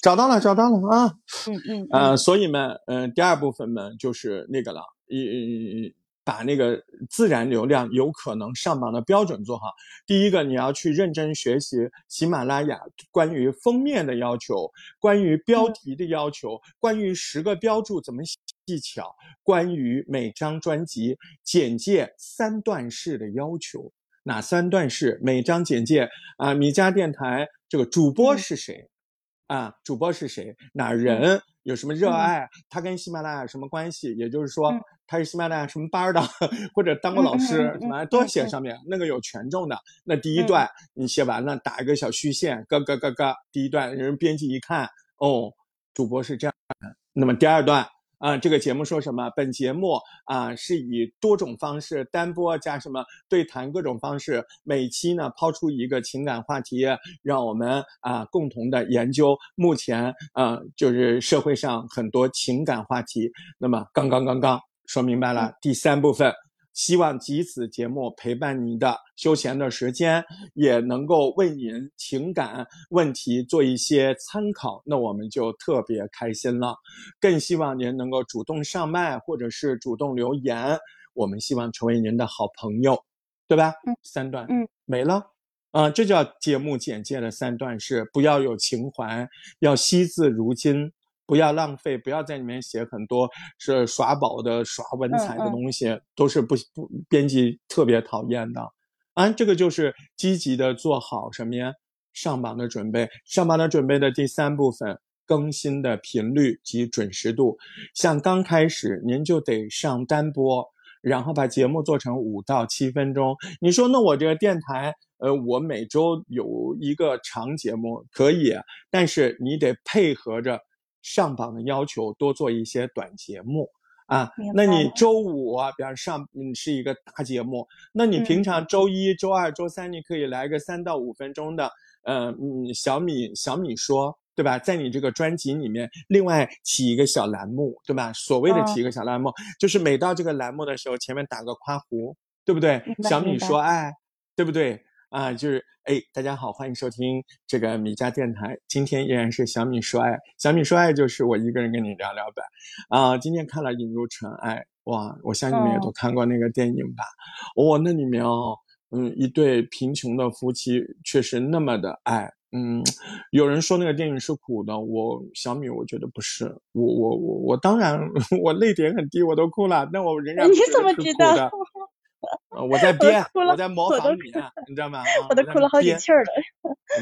找到了，找到了啊！嗯嗯呃，嗯所以呢，呃，第二部分呢，就是那个了，一把那个自然流量有可能上榜的标准做好。第一个，你要去认真学习喜马拉雅关于封面的要求，关于标题的要求，关于十个标注怎么技巧，关于每张专辑简介三段式的要求。哪三段式？每张简介啊，米家电台这个主播是谁？啊，主播是谁？哪人？有什么热爱？他跟喜马拉雅什么关系？也就是说，他是喜马拉雅什么班的，或者当过老师，什么都要写上面。那个有权重的。那第一段你写完了，打一个小虚线，咯咯咯咯。第一段人编辑一看，哦，主播是这样。那么第二段。啊，这个节目说什么？本节目啊是以多种方式单播加什么对谈各种方式，每期呢抛出一个情感话题，让我们啊共同的研究目前啊就是社会上很多情感话题。那么刚刚刚刚说明白了，第三部分。希望藉此节目陪伴您的休闲的时间，也能够为您情感问题做一些参考，那我们就特别开心了。更希望您能够主动上麦，或者是主动留言，我们希望成为您的好朋友，对吧？嗯，三段，嗯，没了，啊，这叫节目简介的三段式，不要有情怀，要惜字如金。不要浪费，不要在里面写很多是耍宝的、耍文采的东西，都是不不编辑特别讨厌的。啊，这个就是积极的做好什么呀？上榜的准备，上榜的准备的第三部分，更新的频率及准时度。像刚开始您就得上单播，然后把节目做成五到七分钟。你说那我这个电台，呃，我每周有一个长节目可以，但是你得配合着。上榜的要求多做一些短节目啊，那你周五比方上嗯是一个大节目，那你平常周一周二周三你可以来个三到五分钟的，呃嗯小米小米说对吧？在你这个专辑里面另外起一个小栏目对吧？所谓的起一个小栏目，就是每到这个栏目的时候前面打个夸弧，对不对？小米说爱，对不对？啊，就是哎，大家好，欢迎收听这个米家电台。今天依然是小米说爱，小米说爱就是我一个人跟你聊聊呗。啊，今天看了《引入尘埃》，哇，我相信你们也都看过那个电影吧？哇，那里面哦，嗯，一对贫穷的夫妻确实那么的爱。嗯，有人说那个电影是苦的，我小米我觉得不是，我我我我当然 我泪点很低，我都哭了，但我仍然你怎么知道？我在编，我在模仿你，你知道吗？我都哭了好几气儿了。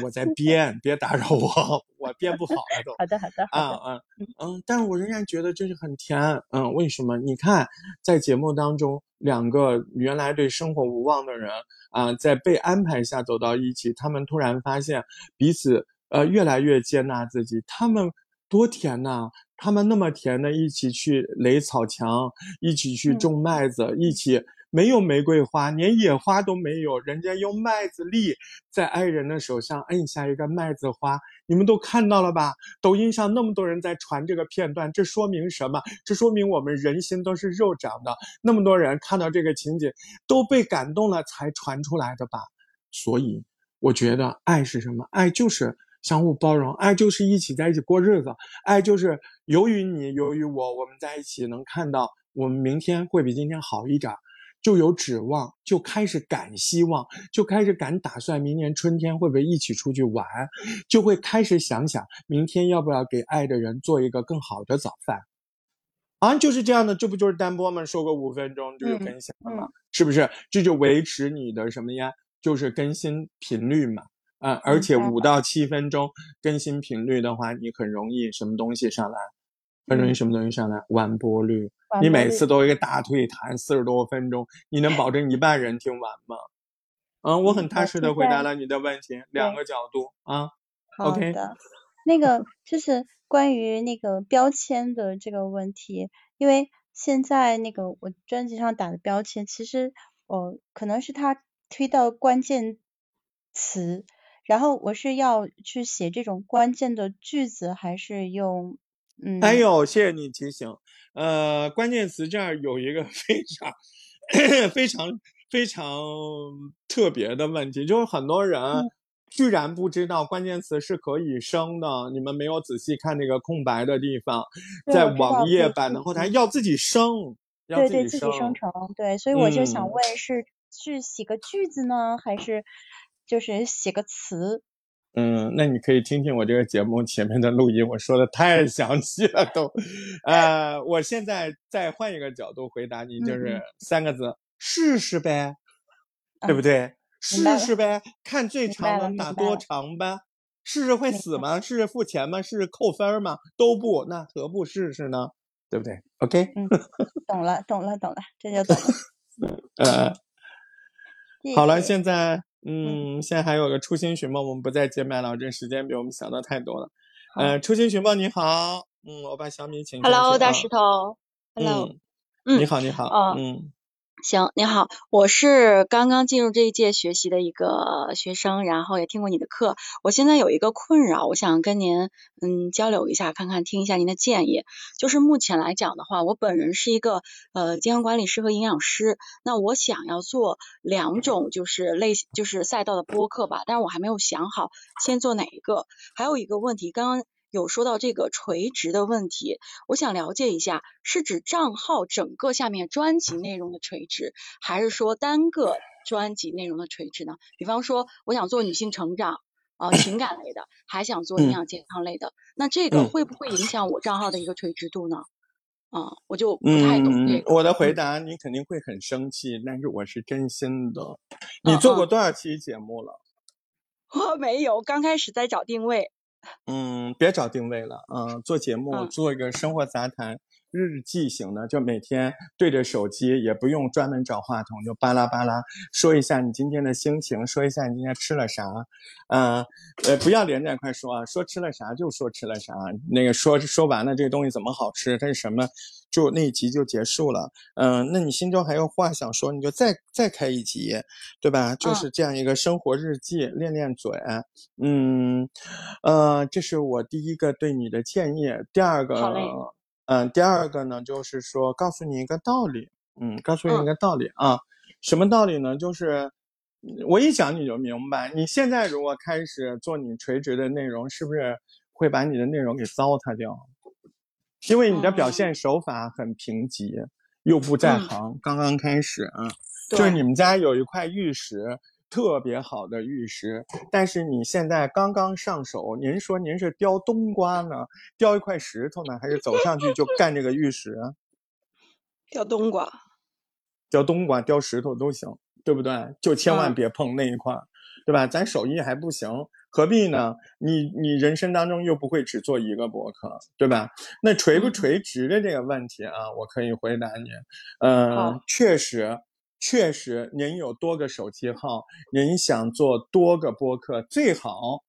我 在编，别打扰我，我编不好了都。好的，好的。啊啊嗯，但是我仍然觉得就是很甜。嗯，为什么？你看，在节目当中，两个原来对生活无望的人啊，在被安排下走到一起，他们突然发现彼此呃越来越接纳自己，他们多甜呐！他们那么甜的，一起去垒草墙，一起去种麦子，一起。没有玫瑰花，连野花都没有，人家用麦子粒在爱人的手上摁下一个麦子花，你们都看到了吧？抖音上那么多人在传这个片段，这说明什么？这说明我们人心都是肉长的，那么多人看到这个情景都被感动了才传出来的吧？所以我觉得爱是什么？爱就是相互包容，爱就是一起在一起过日子，爱就是由于你，由于我，我们在一起能看到我们明天会比今天好一点。就有指望，就开始敢希望，就开始敢打算明年春天会不会一起出去玩，就会开始想想明天要不要给爱的人做一个更好的早饭，啊，就是这样的，这不就是单播吗？说个五分钟就有更新了吗？是不是？这就维持你的什么呀？就是更新频率嘛，啊，而且五到七分钟更新频率的话，你很容易什么东西上来，很容易什么东西上来，完播率。你每次都一个大推谈四十多分钟，你能保证一半人听完吗？嗯，我很踏实的回答了你的问题，两个角度啊。好的，那个就是关于那个标签的这个问题，因为现在那个我专辑上打的标签，其实哦可能是他推到关键词，然后我是要去写这种关键的句子，还是用嗯？哎呦，谢谢你提醒。呃，关键词这儿有一个 非常、非常、非常特别的问题，就是很多人居然不知道关键词是可以生的。你们没有仔细看那个空白的地方，在网页版的后台要自己生。对对，自己生成，对，所以我就想问，是是写个句子呢，还是就是写个词？嗯，那你可以听听我这个节目前面的录音，我说的太详细了都。呃，我现在再换一个角度回答你，就是三个字：试试呗，对不对？试试呗，看最长能打多长呗。试试会死吗？试试付钱吗？试试扣分吗？都不，那何不试试呢？对不对？OK。嗯，懂了，懂了，懂了，这就懂了。呃，好了，现在。嗯，现在还有个初心寻梦，我们不再接麦了，这时间比我们想的太多了。呃，初心寻梦你好，嗯，我把小米请。Hello，大石头。Hello。嗯，你好，你好。嗯。行，你好，我是刚刚进入这一届学习的一个学生，然后也听过你的课。我现在有一个困扰，我想跟您嗯交流一下，看看听一下您的建议。就是目前来讲的话，我本人是一个呃健康管理师和营养师，那我想要做两种就是类就是赛道的播客吧，但是我还没有想好先做哪一个。还有一个问题，刚刚。有说到这个垂直的问题，我想了解一下，是指账号整个下面专辑内容的垂直，还是说单个专辑内容的垂直呢？比方说，我想做女性成长啊情感类的，还想做营养健康类的，那这个会不会影响我账号的一个垂直度呢？啊，我就不太懂这个。我的回答你肯定会很生气，但是我是真心的。你做过多少期节目了？我没有，刚开始在找定位。嗯，别找定位了，嗯，做节目做一个生活杂谈日记型的，就每天对着手机，也不用专门找话筒，就巴拉巴拉说一下你今天的心情，说一下你今天吃了啥，嗯，呃，不要连在一块说啊，说吃了啥就说吃了啥，那个说说完了这个东西怎么好吃，它是什么。就那一集就结束了，嗯，那你心中还有话想说，你就再再开一集，对吧？就是这样一个生活日记，练练嘴，嗯，呃，这是我第一个对你的建议。第二个，嗯，第二个呢，就是说告诉你一个道理，嗯，告诉你一个道理啊，什么道理呢？就是我一讲你就明白。你现在如果开始做你垂直的内容，是不是会把你的内容给糟蹋掉？因为你的表现手法很贫瘠，又不在行，刚刚开始啊，就是你们家有一块玉石，特别好的玉石，但是你现在刚刚上手，您说您是雕冬瓜呢，雕一块石头呢，还是走上去就干这个玉石？雕冬瓜，雕冬瓜，雕石头都行，对不对？就千万别碰那一块，对吧？咱手艺还不行。何必呢？你你人生当中又不会只做一个博客，对吧？那垂不垂直的这个问题啊，我可以回答你。嗯，确实，确实，您有多个手机号，您想做多个播客，最好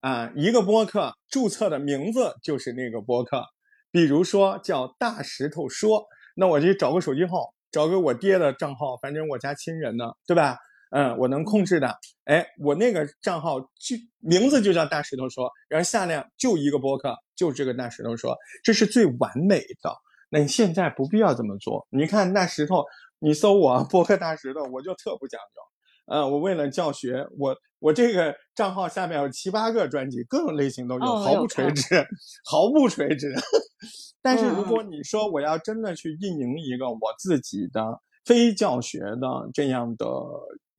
啊，一个播客注册的名字就是那个播客，比如说叫大石头说，那我就找个手机号，找个我爹的账号，反正我家亲人的，对吧？嗯，我能控制的，哎，我那个账号就名字就叫大石头说，然后下面就一个播客，就这个大石头说，这是最完美的。那你现在不必要这么做。你看大石头，你搜我播客大石头，我就特不讲究。呃，我为了教学，我我这个账号下面有七八个专辑，各种类型都有，毫不垂直，毫不垂直。但是如果你说我要真的去运营一个我自己的非教学的这样的。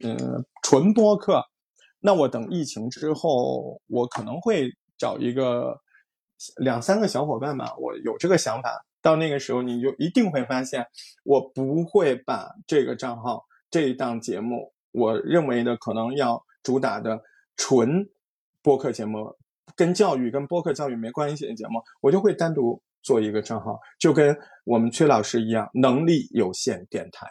嗯，纯播客，那我等疫情之后，我可能会找一个两三个小伙伴吧，我有这个想法。到那个时候，你就一定会发现，我不会把这个账号这一档节目，我认为的可能要主打的纯播客节目，跟教育跟播客教育没关系的节目，我就会单独做一个账号，就跟我们崔老师一样，能力有限电台。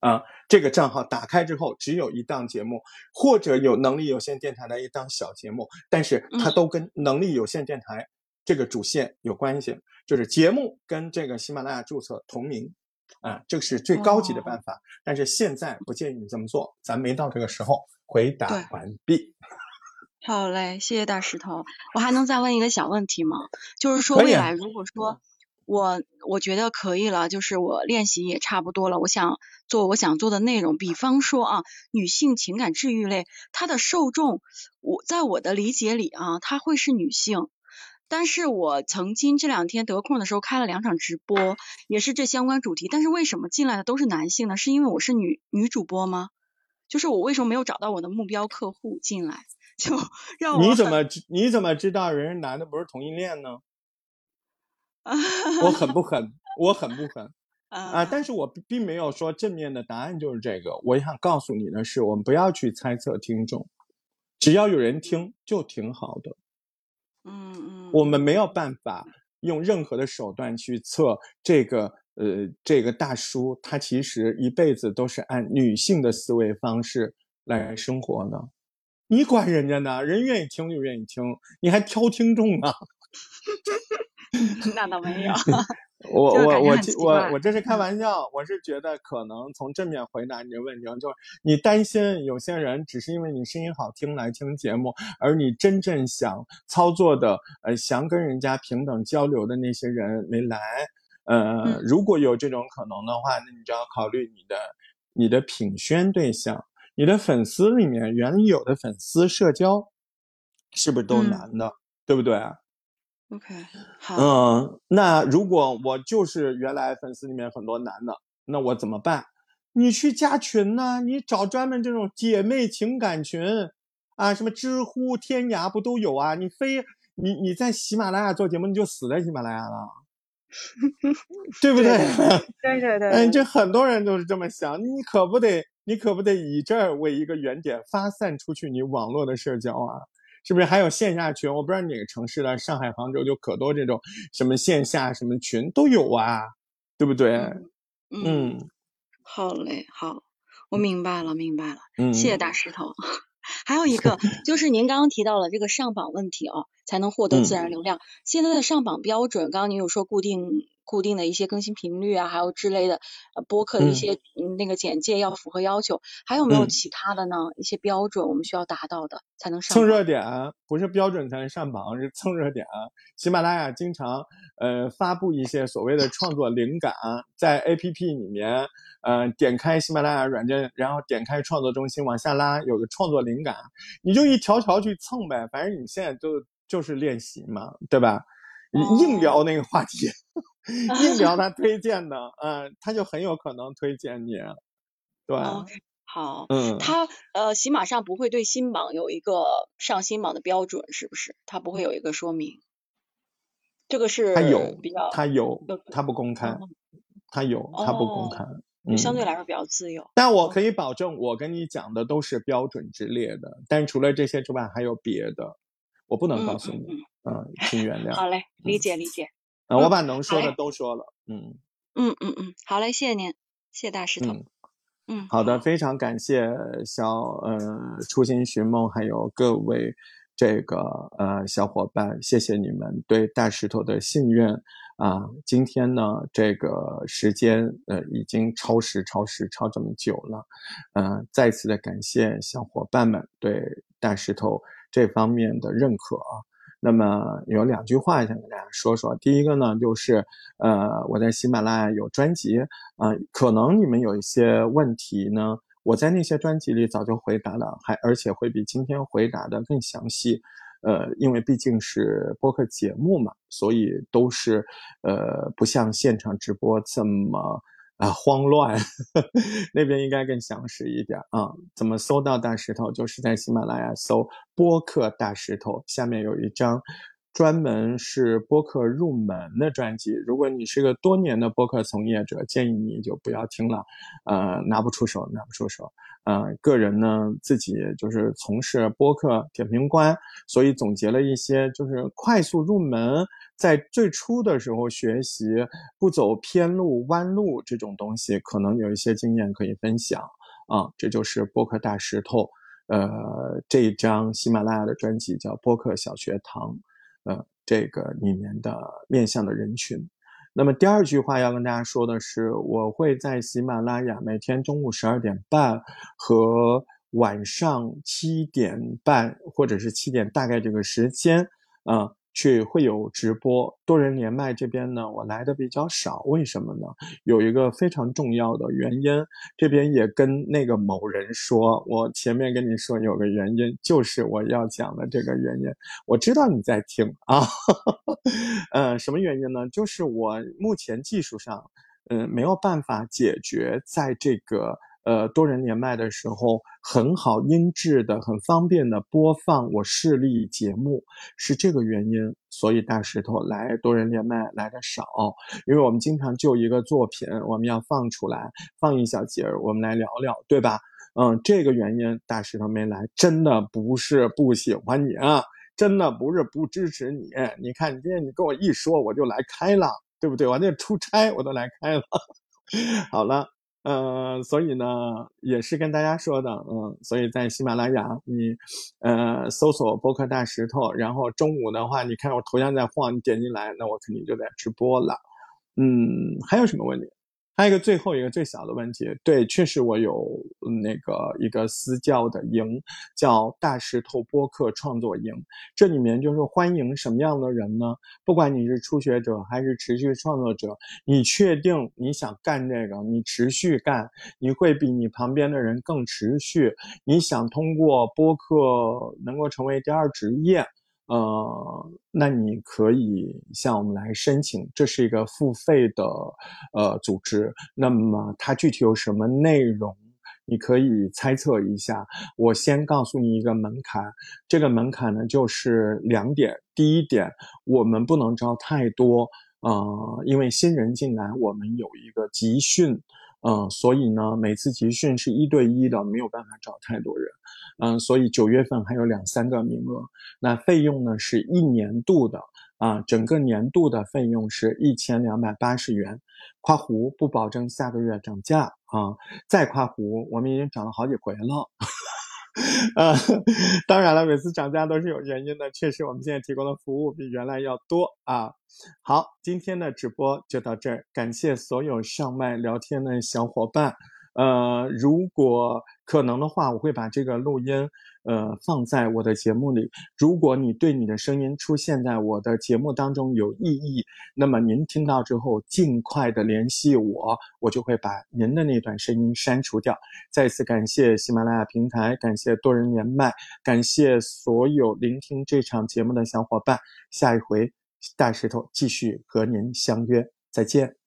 啊，这个账号打开之后，只有一档节目，或者有能力有限电台的一档小节目，但是它都跟能力有限电台这个主线有关系，就是节目跟这个喜马拉雅注册同名，啊，这个是最高级的办法。但是现在不建议你这么做，咱没到这个时候。回答完毕。好嘞，谢谢大石头。我还能再问一个小问题吗？就是说未来如果说。我我觉得可以了，就是我练习也差不多了。我想做我想做的内容，比方说啊，女性情感治愈类，它的受众，我在我的理解里啊，它会是女性。但是我曾经这两天得空的时候开了两场直播，也是这相关主题。但是为什么进来的都是男性呢？是因为我是女女主播吗？就是我为什么没有找到我的目标客户进来？就让我你怎么知你怎么知道人家男的不是同性恋呢？我狠不 狠？我狠不狠？啊！但是我并没有说正面的答案就是这个。我想告诉你的是，我们不要去猜测听众，只要有人听就挺好的。嗯嗯。我们没有办法用任何的手段去测这个呃这个大叔，他其实一辈子都是按女性的思维方式来生活的。你管人家呢？人愿意听就愿意听，你还挑听众呢？那倒没有。我我我我我这是开玩笑，我是觉得可能从正面回答你的问题，就是你担心有些人只是因为你声音好听来听节目，而你真正想操作的，呃，想跟人家平等交流的那些人没来。呃，如果有这种可能的话，那你就要考虑你的你的品宣对象，你的粉丝里面原有的粉丝社交是不是都男的，对不对？OK，好。嗯，那如果我就是原来粉丝里面很多男的，那我怎么办？你去加群呢？你找专门这种姐妹情感群啊，什么知乎、天涯不都有啊？你非你你在喜马拉雅做节目，你就死在喜马拉雅了，对不对？对对对。嗯，这很多人都是这么想，你可不得，你可不得以这儿为一个原点发散出去你网络的社交啊。是不是还有线下群？我不知道哪个城市的，上海、杭州就可多这种什么线下什么群都有啊，对不对？嗯，好嘞，好，我明白了，明白了。嗯，谢谢大石头。还有一个就是您刚刚提到了这个上榜问题啊，才能获得自然流量。现在的上榜标准，刚刚您有说固定。固定的一些更新频率啊，还有之类的，呃，播客的一些那个简介要符合要求，还有没有其他的呢？一些标准我们需要达到的才能上蹭热点，不是标准才能上榜，是蹭热点。喜马拉雅经常呃发布一些所谓的创作灵感，在 APP 里面，呃，点开喜马拉雅软件，然后点开创作中心往下拉，有个创作灵感，你就一条条去蹭呗，反正你现在就就是练习嘛，对吧？你硬聊那个话题。硬聊他推荐的，嗯，他就很有可能推荐你，对，好，嗯，他呃，喜马上不会对新榜有一个上新榜的标准，是不是？他不会有一个说明，这个是他有比较，他有，他不公开，他有，他不公开，就相对来说比较自由。但我可以保证，我跟你讲的都是标准之列的，但除了这些之外，还有别的，我不能告诉你，嗯，请原谅。好嘞，理解理解。啊，我把能说的都说了，嗯，嗯嗯嗯，好嘞，谢谢您，谢谢大石头，嗯，好的，非常感谢小呃初心寻梦还有各位这个呃小伙伴，谢谢你们对大石头的信任。啊，今天呢这个时间呃已经超时超时超这么久了，嗯，再次的感谢小伙伴们对大石头这方面的认可啊。那么有两句话想跟大家说说。第一个呢，就是呃，我在喜马拉雅有专辑啊，可能你们有一些问题呢，我在那些专辑里早就回答了，还而且会比今天回答的更详细。呃，因为毕竟是播客节目嘛，所以都是呃，不像现场直播这么。啊，慌乱，那边应该更详实一点啊。怎么搜到大石头？就是在喜马拉雅搜播客大石头，下面有一张专门是播客入门的专辑。如果你是个多年的播客从业者，建议你就不要听了，呃，拿不出手，拿不出手。呃，个人呢自己就是从事播客点评官，所以总结了一些就是快速入门。在最初的时候学习不走偏路弯路这种东西，可能有一些经验可以分享啊。这就是播客大石头，呃，这一张喜马拉雅的专辑叫《播客小学堂》，呃，这个里面的面向的人群。那么第二句话要跟大家说的是，我会在喜马拉雅每天中午十二点半和晚上七点半或者是七点大概这个时间啊。去会有直播。多人连麦这边呢，我来的比较少，为什么呢？有一个非常重要的原因，这边也跟那个某人说，我前面跟你说有个原因，就是我要讲的这个原因。我知道你在听啊，呃，什么原因呢？就是我目前技术上，嗯，没有办法解决在这个。呃，多人连麦的时候很好，音质的很方便的播放我视力节目，是这个原因。所以大石头来多人连麦来的少，因为我们经常就一个作品，我们要放出来，放一小节儿，我们来聊聊，对吧？嗯，这个原因大石头没来，真的不是不喜欢你啊，真的不是不支持你。你看你今天你跟我一说，我就来开了，对不对？我那出差我都来开了。好了。呃，所以呢，也是跟大家说的，嗯，所以在喜马拉雅，你，呃，搜索播客大石头，然后中午的话，你看我头像在晃，你点进来，那我肯定就在直播了，嗯，还有什么问题？还有一个最后一个最小的问题，对，确实我有那个一个私教的营，叫大石头播客创作营，这里面就是欢迎什么样的人呢？不管你是初学者还是持续创作者，你确定你想干这个，你持续干，你会比你旁边的人更持续。你想通过播客能够成为第二职业。呃，那你可以向我们来申请，这是一个付费的呃组织。那么它具体有什么内容？你可以猜测一下。我先告诉你一个门槛，这个门槛呢就是两点。第一点，我们不能招太多，呃，因为新人进来，我们有一个集训，嗯，所以呢，每次集训是一对一的，没有办法找太多人。嗯，所以九月份还有两三个名额，那费用呢是一年度的啊，整个年度的费用是一千两百八十元，夸胡不保证下个月涨价啊，再夸胡我们已经涨了好几回了，啊，当然了，每次涨价都是有原因的，确实我们现在提供的服务比原来要多啊。好，今天的直播就到这儿，感谢所有上麦聊天的小伙伴。呃，如果可能的话，我会把这个录音，呃，放在我的节目里。如果你对你的声音出现在我的节目当中有异议，那么您听到之后尽快的联系我，我就会把您的那段声音删除掉。再次感谢喜马拉雅平台，感谢多人连麦，感谢所有聆听这场节目的小伙伴。下一回大石头继续和您相约，再见。